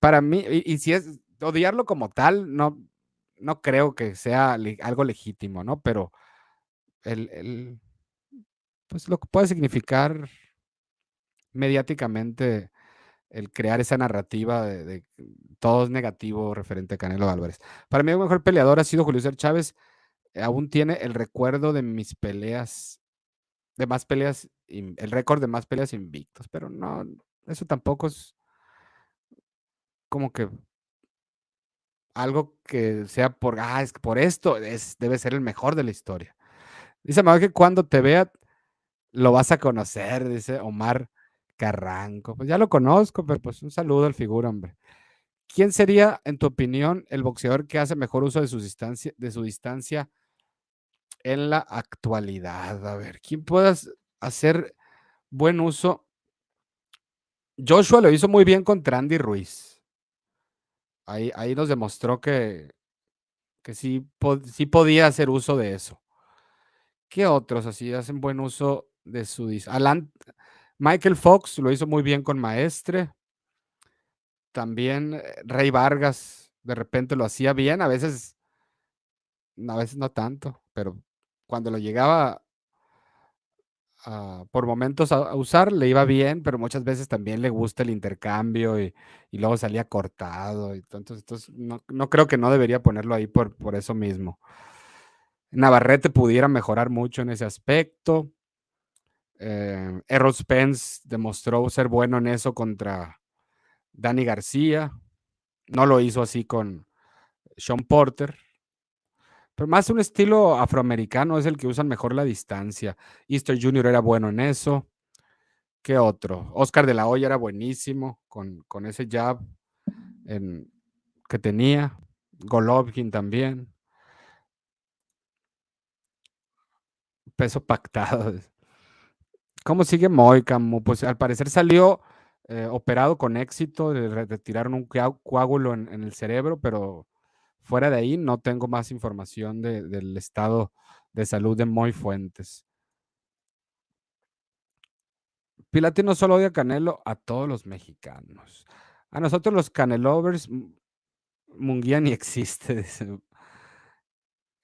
Para mí, y, si es odiarlo como tal, no, no creo que sea algo legítimo, ¿no? Pero el, pues lo que puede significar mediáticamente el crear esa narrativa de, todo es negativo referente a Canelo Álvarez. Para mí el mejor peleador ha sido Julio César Chávez. Aún tiene el recuerdo de mis peleas, de más peleas, el récord de más peleas invictos, pero no, eso tampoco es como que algo que sea por, ah, es por esto es, debe ser el mejor de la historia. Dice Mamá que cuando te vea lo vas a conocer, dice Omar Carranco. Pues ya lo conozco, pero pues un saludo al figura, hombre. ¿Quién sería, en tu opinión, el boxeador que hace mejor uso de su distancia, de su distancia en la actualidad? A ver, ¿quién pueda hacer buen uso? Joshua lo hizo muy bien contra Andy Ruiz. Ahí, ahí nos demostró que, que sí, sí podía hacer uso de eso. ¿Qué otros así hacen buen uso de su Alan, Michael Fox lo hizo muy bien con Maestre. También eh, Rey Vargas de repente lo hacía bien, a veces a veces no tanto, pero cuando lo llegaba por momentos a, usar le iba bien, pero muchas veces también le gusta el intercambio y, luego salía cortado. Entonces, entonces no, no, creo que no debería ponerlo ahí por, por eso mismo. Navarrete pudiera mejorar mucho en ese aspecto. Eh, Errol Spence demostró ser bueno en eso contra Danny García. No lo hizo así con Sean Porter. Pero más un estilo afroamericano es el que usan mejor la distancia. Easter Jr. era bueno en eso. ¿Qué otro? Oscar de la Hoya era buenísimo con, con ese jab que tenía. Golovkin también. peso pactado. ¿Cómo sigue Moicamo? Pues al parecer salió eh, operado con éxito, le retiraron un coágulo en, el cerebro, pero fuera de ahí no tengo más información del estado de salud de Moy Fuentes. Pilati no solo odia Canelo, a todos los mexicanos. A nosotros los Canelovers, Munguía ni existe,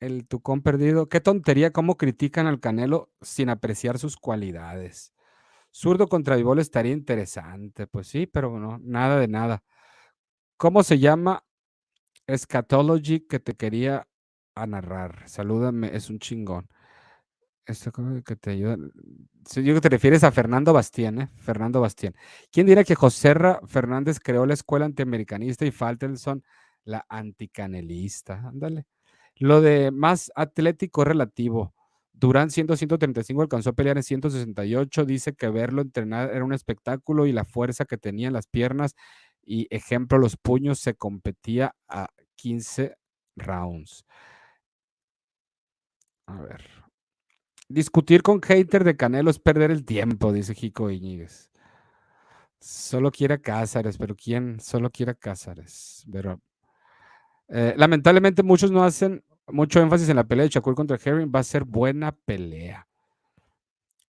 el Tucón perdido. Qué tontería cómo critican al Canelo sin apreciar sus cualidades. Zurdo contra Vivol estaría interesante. Pues sí, pero no, nada de nada. ¿Cómo se llama? Eschatology que te quería a narrar. Salúdame, es un chingón. Esto que te ayuda. yo que te refieres a Fernando Bastián, ¿eh? Fernando Bastián. ¿Quién dirá que Joserra Fernández creó la escuela antiamericanista y Faltelson la anticanelista? Ándale. Lo de más atlético relativo. Durán 100, 135 alcanzó a pelear en 168. Dice que verlo entrenar era un espectáculo y la fuerza que tenía en las piernas y ejemplo los puños se competía a 15 rounds. A ver. Discutir con hater de Canelo es perder el tiempo, dice Jico Iñiguez. Solo quiere a Cázares, pero ¿quién solo quiere a Cázares? Pero, eh, lamentablemente muchos no hacen mucho énfasis en la pelea de Shakur contra Herring. Va a ser buena pelea.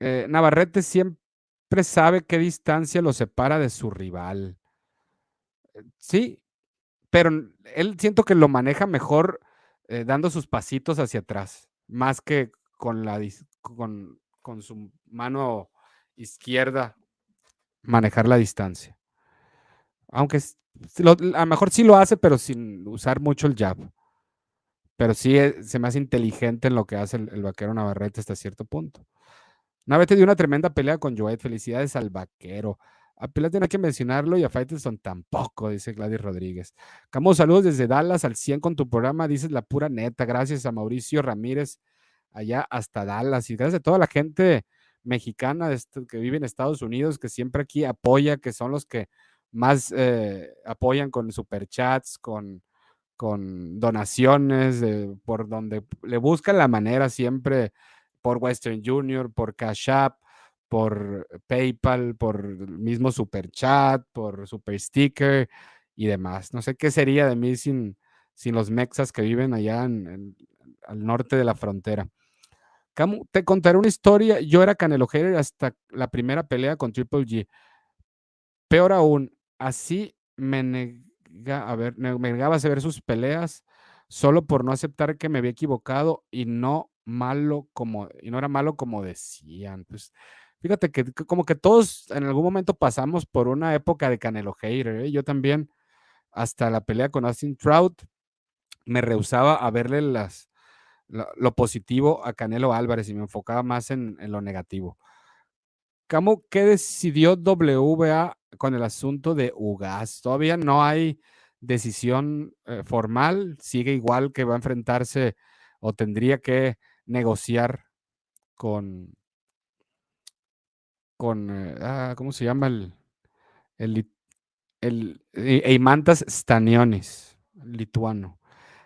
Eh, Navarrete siempre sabe qué distancia lo separa de su rival. Eh, sí, pero él siento que lo maneja mejor dando sus pasitos hacia atrás, más que con, la, con, con su mano izquierda manejar la distancia. Aunque a lo mejor sí lo hace, pero sin usar mucho el jab. Pero sí eh, se inteligente en lo que hace el, vaquero Navarrete hasta cierto punto. Navarrete dio una tremenda pelea con Joet. Felicidades al vaquero. A Pelea tiene que mencionarlo y a Faitelson tampoco, dice Gladys Rodríguez. Camus, saludos desde Dallas al 100 con tu programa, dices la pura neta. Gracias a Mauricio Ramírez allá hasta Dallas y gracias a toda la gente mexicana que vive en Estados Unidos que siempre aquí apoya, que son los que más eh, apoyan con superchats, con, con donaciones, por donde le buscan la manera siempre por Western Junior, por Cash App, por PayPal, por el mismo Superchat, por Super Sticker y demás. No sé qué sería de mí sin, sin los mexas que viven allá al norte de la frontera te contaré una historia. Yo era Canelo hasta la primera pelea con Triple G. Peor aún, así me, a ver, me negaba a ver sus peleas solo por no aceptar que me había equivocado y no malo como, y no era malo como decían. Pues fíjate que como que todos en algún momento pasamos por una época de Canelo Hater. ¿eh? Yo también, hasta la pelea con Austin Trout, me rehusaba a verle las, lo, positivo a Canelo Álvarez y me enfocaba más en, lo negativo. ¿Cómo, ¿Qué decidió WBA con el asunto de UGAS? Todavía no hay decisión eh, formal, sigue igual que va a enfrentarse o tendría que negociar con, con eh, ah, ¿cómo se llama? El, el, el, Eimantas Stanionis, lituano.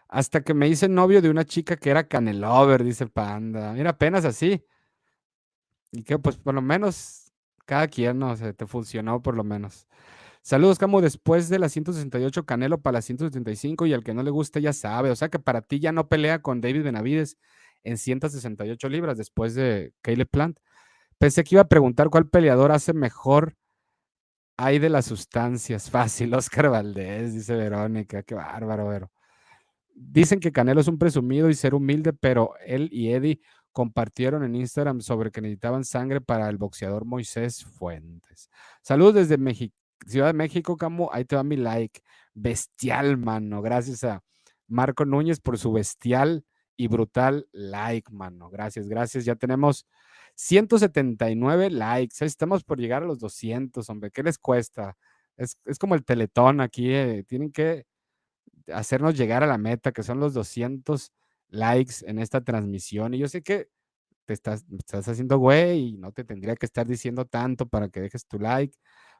Hasta que me hice novio de una chica que era canelover, dice Panda. Mira, apenas así. Y que pues por lo menos cada quien, no sé, te funcionó por lo menos. Saludos, Camo, después de la 168 Canelo para la 175 y al que no le guste ya sabe. O sea que para ti ya no pelea con David Benavides en 168 libras después de Caleb Plant. Pensé que iba a preguntar cuál peleador hace mejor hay de las sustancias. Fácil, Oscar Valdés, dice Verónica. Qué bárbaro, Vero. Dicen que Canelo es un presumido y ser humilde, pero él y Eddie compartieron en Instagram sobre que necesitaban sangre para el boxeador Moisés Fuentes. Saludos desde Ciudad de México, Camo. Ahí te va mi like. Bestial, mano. Gracias a Marco Núñez por su bestial y brutal like, mano. Gracias, gracias. Ya tenemos 179 likes. Estamos por llegar a los 200, hombre. ¿Qué les cuesta? Es, como el teletón aquí. Eh. Tienen que hacernos llegar a la meta, que son los 200 likes en esta transmisión. Y yo sé que te estás, estás haciendo güey y no te tendría que estar diciendo tanto para que dejes tu like,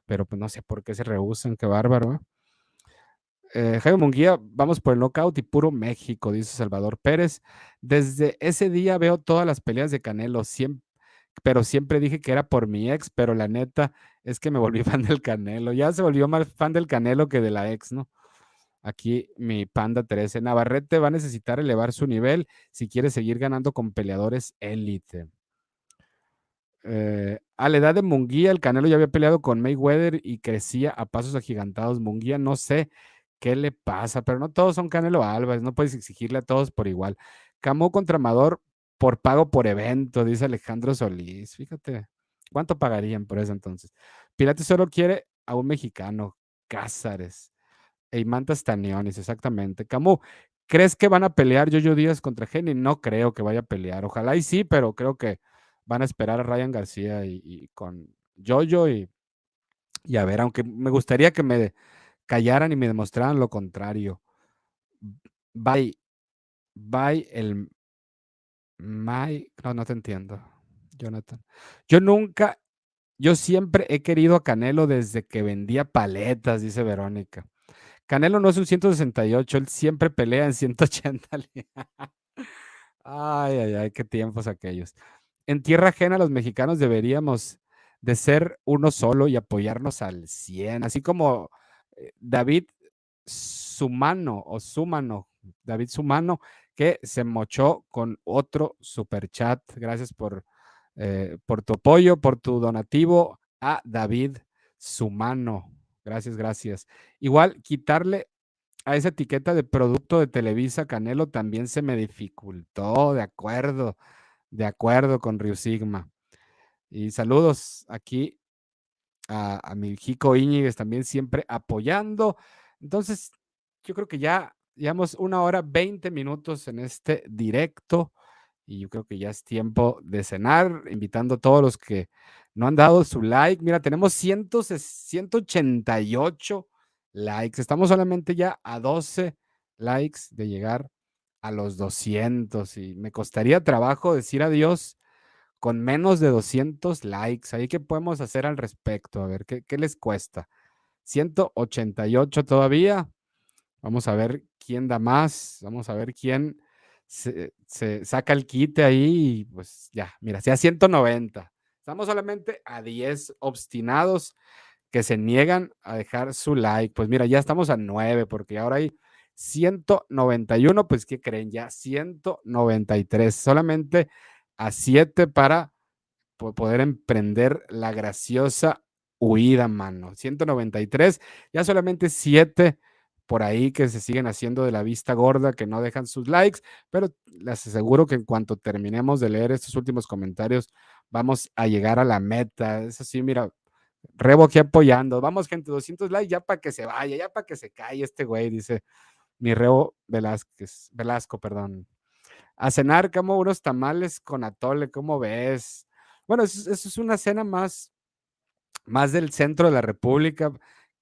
pero pues no sé por qué se rehusan, qué bárbaro. Eh, Jaime Munguía, vamos por el knockout y puro México, dice Salvador Pérez. Desde ese día veo todas las peleas de Canelo, pero siempre dije que era por mi ex, pero la neta es que me volví fan del Canelo. Ya se volvió más fan del Canelo que de la ex, ¿no? Aquí mi panda 13. Navarrete va a necesitar elevar su nivel si quiere seguir ganando con peleadores élite. Eh, a la edad de Munguía, el Canelo ya había peleado con Mayweather y crecía a pasos agigantados. Munguía, no sé qué le pasa, pero no todos son Canelo Álvarez, no puedes exigirle a todos por igual. Camó contra Amador por pago por evento, dice Alejandro Solís. Fíjate, ¿cuánto pagarían por eso entonces? Pilates solo quiere a un mexicano, Cázares. Eimantas Tanionis, exactamente. Camu, ¿crees que van a pelear Jojo Díaz contra Jenny? No creo que vaya a pelear. Ojalá y sí, pero creo que van a esperar a Ryan García y, con Jojo y, y a ver, aunque me gustaría que me callaran y me demostraran lo contrario. Bye. Bye el My. No, no te entiendo, Jonathan. Yo nunca, yo siempre he querido a Canelo desde que vendía paletas, dice Verónica. Canelo no es un 168, él siempre pelea en 180. Ay, ay, ay, qué tiempos aquellos. En tierra ajena los mexicanos deberíamos de ser uno solo y apoyarnos al 100, así como eh, David Sumano o Sumano, David Sumano, que se mochó con otro super chat. Gracias por, eh, por tu apoyo, por tu donativo a David Sumano. Gracias, gracias. Igual, quitarle a esa etiqueta de producto de Televisa Canelo también se me dificultó, de acuerdo, de acuerdo con Rio Sigma. Y saludos aquí a, mi Jico Íñiguez también siempre apoyando. Entonces, yo creo que ya llevamos una hora 20 minutos en este directo y yo creo que ya es tiempo de cenar, invitando a todos los que no han dado su like. Mira, tenemos 188 likes. Estamos solamente ya a 12 likes de llegar a los 200 y me costaría trabajo decir adiós con menos de 200 likes. Ahí qué podemos hacer al respecto, a ver qué, qué les cuesta. 188 todavía. Vamos a ver quién da más. Vamos a ver quién se, saca el quite ahí. Y pues ya, mira, sea 190. Estamos solamente a 10 obstinados que se niegan a dejar su like. Pues mira, ya estamos a 9 porque ahora hay 191. Pues, ¿qué creen? Ya 193. Solamente a 7 para poder emprender la graciosa huida, mano. 193. Ya solamente 7 por ahí que se siguen haciendo de la vista gorda, que no dejan sus likes, pero les aseguro que en cuanto terminemos de leer estos últimos comentarios, vamos a llegar a la meta. Es así, mira, Rebo aquí apoyando. Vamos, gente, 200 likes ya para que se vaya, ya para que se calle este güey, dice mi Rebo Velázquez, Velasco, perdón. A cenar como unos tamales con atole, ¿cómo ves? Bueno, eso, eso es una cena más, más del centro de la República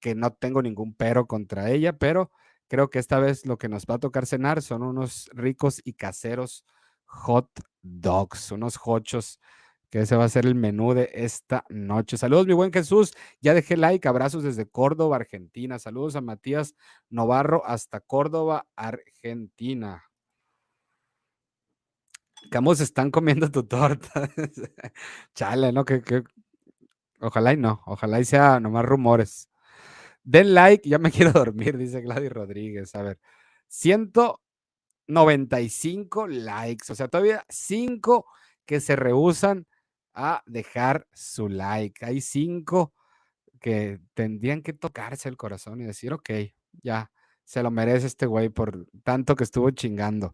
que no tengo ningún pero contra ella, pero creo que esta vez lo que nos va a tocar cenar son unos ricos y caseros hot dogs, unos hochos, que ese va a ser el menú de esta noche. Saludos, mi buen Jesús. Ya dejé like, abrazos desde Córdoba, Argentina. Saludos a Matías Novarro hasta Córdoba, Argentina. Camus están comiendo tu torta. Chale, ¿no? Que, ojalá y no, ojalá y sea nomás rumores. Den like, ya me quiero dormir, dice Gladys Rodríguez. A ver, 195 likes, o sea, todavía 5 que se rehusan a dejar su like. Hay 5 que tendrían que tocarse el corazón y decir, ok, ya, se lo merece este güey por tanto que estuvo chingando.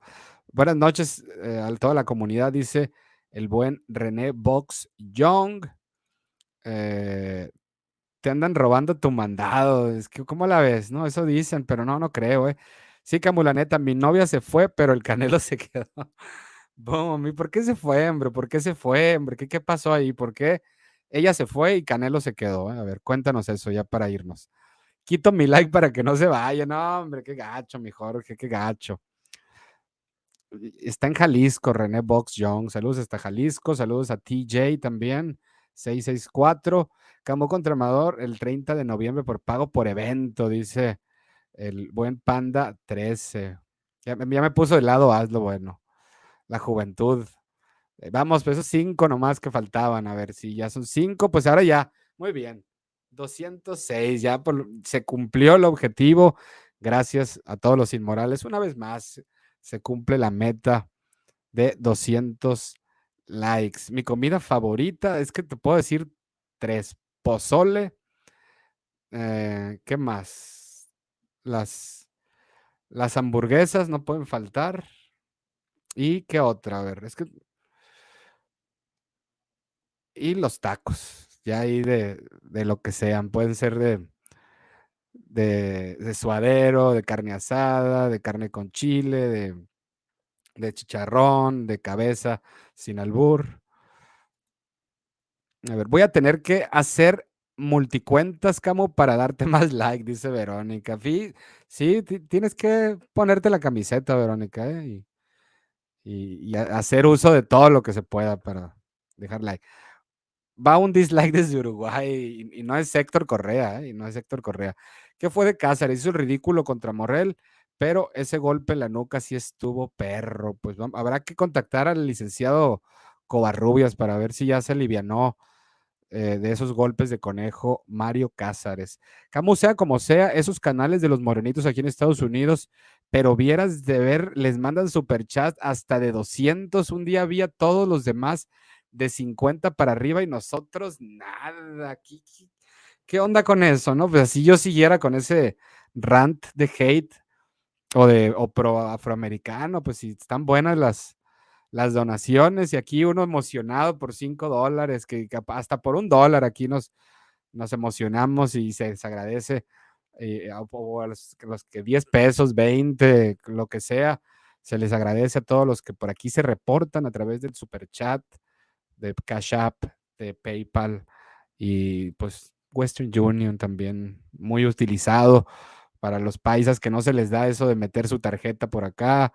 Buenas noches eh, a toda la comunidad, dice el buen René Box Young. Eh, te andan robando tu mandado. Es que, ¿cómo la ves? No, eso dicen, pero no, no creo, ¿eh? Sí, Camulaneta, mi novia se fue, pero el Canelo se quedó. Boom, por qué se fue, hombre? ¿Por qué se fue, hombre? ¿Qué, qué pasó ahí? ¿Por qué ella se fue y Canelo se quedó? Eh? A ver, cuéntanos eso ya para irnos. Quito mi like para que no se vaya. No, hombre, qué gacho, mi Jorge, qué gacho. Está en Jalisco, René Box Young. Saludos hasta Jalisco. Saludos a TJ también. 664. Campo contra Amador el 30 de noviembre por pago por evento, dice el buen Panda 13. Ya, me puso de lado, hazlo bueno. La juventud. Eh, vamos, pues esos cinco nomás que faltaban. A ver si ya son cinco, pues ahora ya. Muy bien. 206, ya se cumplió el objetivo. Gracias a todos los inmorales. Una vez más, se cumple la meta de 200 likes. Mi comida favorita es que te puedo decir tres pozole. Eh, ¿Qué más? Las, las hamburguesas no pueden faltar. ¿Y qué otra? A ver, es que... Y los tacos, ya ahí de, de lo que sean, pueden ser de, de, de, suadero, de carne asada, de carne con chile, de, de chicharrón, de cabeza, sin albur. A ver, voy a tener que hacer multicuentas, Camo, para darte más like, dice Verónica. Sí, tienes que ponerte la camiseta, Verónica, ¿eh? y, y, hacer uso de todo lo que se pueda para dejar like. Va un dislike desde Uruguay y, no es Héctor Correa, ¿eh? y no es Héctor Correa. ¿Qué fue de Cáceres? Hizo el ridículo contra Morrel, pero ese golpe en la nuca sí estuvo perro. Pues habrá que contactar al licenciado Covarrubias para ver si ya se alivianó eh, de esos golpes de conejo Mario Cázares. Como sea como sea, esos canales de los morenitos aquí en Estados Unidos, pero vieras de ver, les mandan superchat hasta de 200. Un día había todos los demás de 50 para arriba y nosotros nada. ¿Qué, qué, onda con eso? no? Pues si yo siguiera con ese rant de hate o de o pro afroamericano, pues si están buenas las, las donaciones y aquí uno emocionado por 5 dólares, que hasta por un dólar aquí nos, nos emocionamos y se les agradece, eh, o los, que 10 pesos, 20, lo que sea, se les agradece a todos los que por aquí se reportan a través del super chat, de Cash App, de PayPal y pues Western Union también muy utilizado para los países que no se les da eso de meter su tarjeta por acá,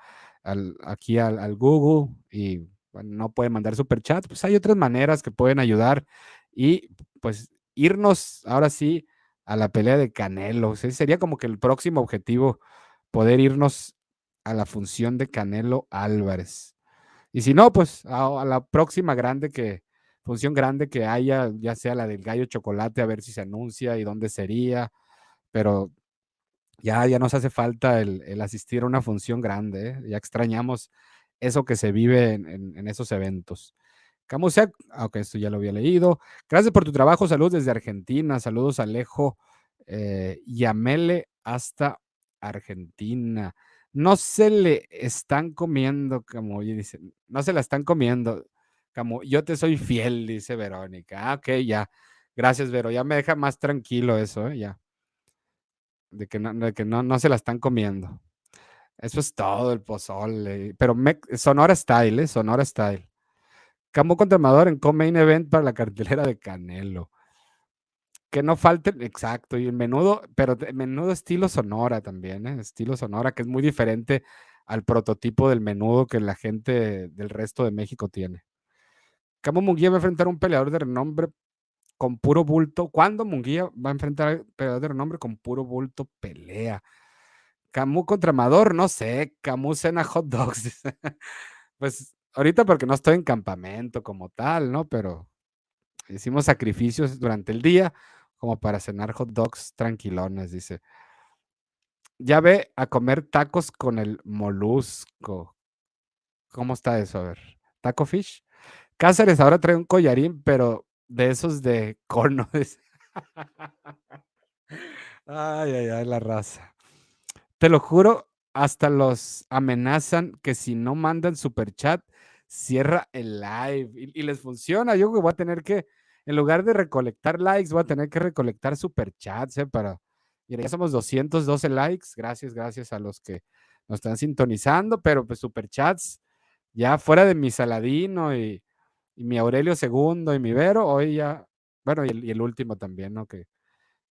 aquí al, Google y no pueden mandar super chat, pues hay otras maneras que pueden ayudar y pues irnos ahora sí a la pelea de Canelo. sería como que el próximo objetivo, poder irnos a la función de Canelo Álvarez. Y si no, pues a, a, la próxima grande que, función grande que haya, ya sea la del gallo chocolate, a ver si se anuncia y dónde sería. Pero ya, ya nos hace falta el, asistir a una función grande, ya extrañamos eso que se vive en, esos eventos. Camusec, aunque esto ya lo había leído. Gracias por tu trabajo, saludos desde Argentina, saludos Alejo eh, hasta Argentina. No se le están comiendo, como dice, no se la están comiendo. Como yo te soy fiel, dice Verónica. Ah, ok, ya. Gracias, Vero. Ya me deja más tranquilo eso, ¿eh? ya de que no, que no, no se la están comiendo. Eso es todo el pozole. Pero Sonora Style, ¿eh? Sonora Style. Campo contra Amador en co-main event para la cartelera de Canelo. Que no falte, exacto, y el menudo, pero menudo estilo Sonora también, ¿eh? estilo Sonora, que es muy diferente al prototipo del menudo que la gente del resto de México tiene. Camo Munguía va a enfrentar a un peleador de renombre con puro bulto. ¿Cuándo Munguía va a enfrentar al peleador de con puro bulto? Pelea. Camus contra Amador, no sé. Camus cena hot dogs. pues ahorita porque no estoy en campamento como tal, ¿no? Pero hicimos sacrificios durante el día como para cenar hot dogs tranquilones, dice. Ya ve a comer tacos con el molusco. ¿Cómo está eso? A ver. ¿Taco fish? Cáceres ahora trae un collarín, pero de esos de cono. ay, ay, ay, la raza. Te lo juro, hasta los amenazan que si no mandan super chat, cierra el live. Y, les funciona. Yo voy a tener que, en lugar de recolectar likes, voy a tener que recolectar super chats, ¿eh? Para. ya somos 212 likes. Gracias, gracias a los que nos están sintonizando, pero pues super chats, ya fuera de mi Saladino y y mi Aurelio segundo y mi Vero, hoy ya, bueno, y el, último también, ¿no? Que,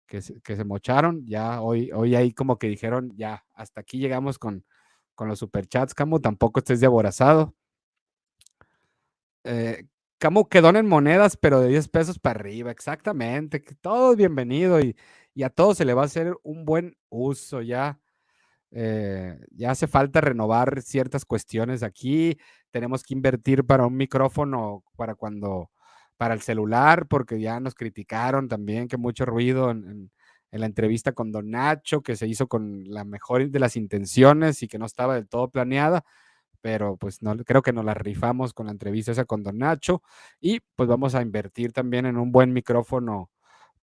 que, se, mocharon, ya hoy, hoy ahí como que dijeron, ya, hasta aquí llegamos con, con los superchats, Camo, tampoco estés de aborazado. Eh, quedó en monedas, pero de 10 pesos para arriba, exactamente, que todo es bienvenido y, y a todos se le va a hacer un buen uso ya. Eh, ya hace falta renovar ciertas cuestiones aquí. Tenemos que invertir para un micrófono para cuando, para el celular, porque ya nos criticaron también que mucho ruido en, la entrevista con Don Nacho, que se hizo con la mejor de las intenciones y que no estaba del todo planeada, pero pues no, creo que nos la rifamos con la entrevista esa con Don Nacho y pues vamos a invertir también en un buen micrófono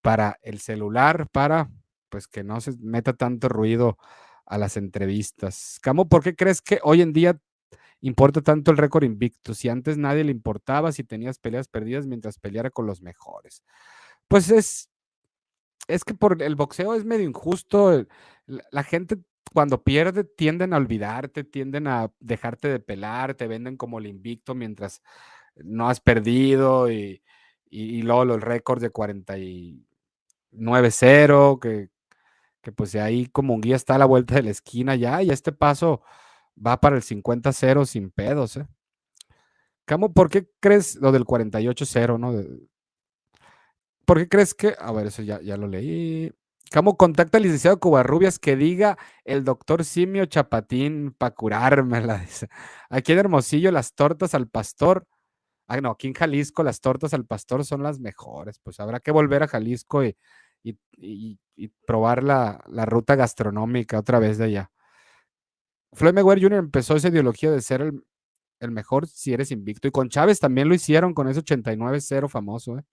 para el celular, para pues que no se meta tanto ruido a las entrevistas. Camo, ¿por qué crees que hoy en día importa tanto el récord invicto? Si antes nadie le importaba si tenías peleas perdidas mientras peleara con los mejores. Pues es, es que por el boxeo es medio injusto. La gente cuando pierde tienden a olvidarte, tienden a dejarte de pelar, te venden como el invicto mientras no has perdido y, y, luego los récords de 49-0, que que pues de ahí como un guía está a la vuelta de la esquina ya, y este paso va para el 50-0 sin pedos, ¿eh? Camo, ¿por qué crees lo del 48-0, no? ¿Por qué crees que, a ver, eso ya, ya lo leí. ¿Cómo contacta al licenciado Covarrubias que diga el doctor Simio Chapatín para curármela? Aquí en Hermosillo las tortas al pastor. Ah, no, aquí en Jalisco las tortas al pastor son las mejores. Pues habrá que volver a Jalisco y, probar la, ruta gastronómica otra vez de allá. Floyd Mayweather Jr. empezó esa ideología de ser el, el mejor si eres invicto. Y con Chávez también lo hicieron con ese 89-0 famoso. ¿eh?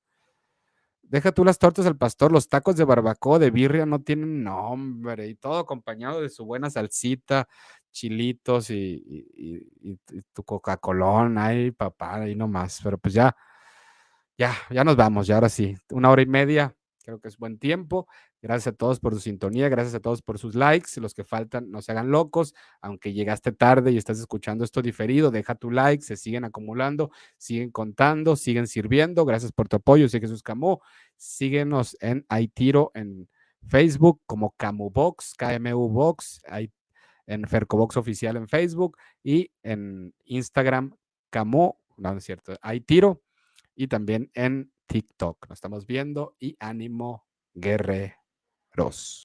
Deja tú las tortas al pastor, los tacos de barbacoa, de birria no tienen nombre y todo acompañado de su buena salsita, chilitos y, tu Coca-Colón, ay papá, ahí nomás, pero pues ya, ya, ya nos vamos, ya ahora sí, una hora y media, creo que es buen tiempo. Gracias a todos por su sintonía, gracias a todos por sus likes. Los que faltan, no se hagan locos. Aunque llegaste tarde y estás escuchando esto diferido, deja tu like, se siguen acumulando, siguen contando, siguen sirviendo. Gracias por tu apoyo. Soy Jesús Camú. Síguenos en Aitiro en Facebook como Camubox, KMU Box, en Fercobox Oficial en Facebook y en Instagram Camu, no, es cierto, Aitiro y también en TikTok. Nos estamos viendo y ánimo guerre. Ross.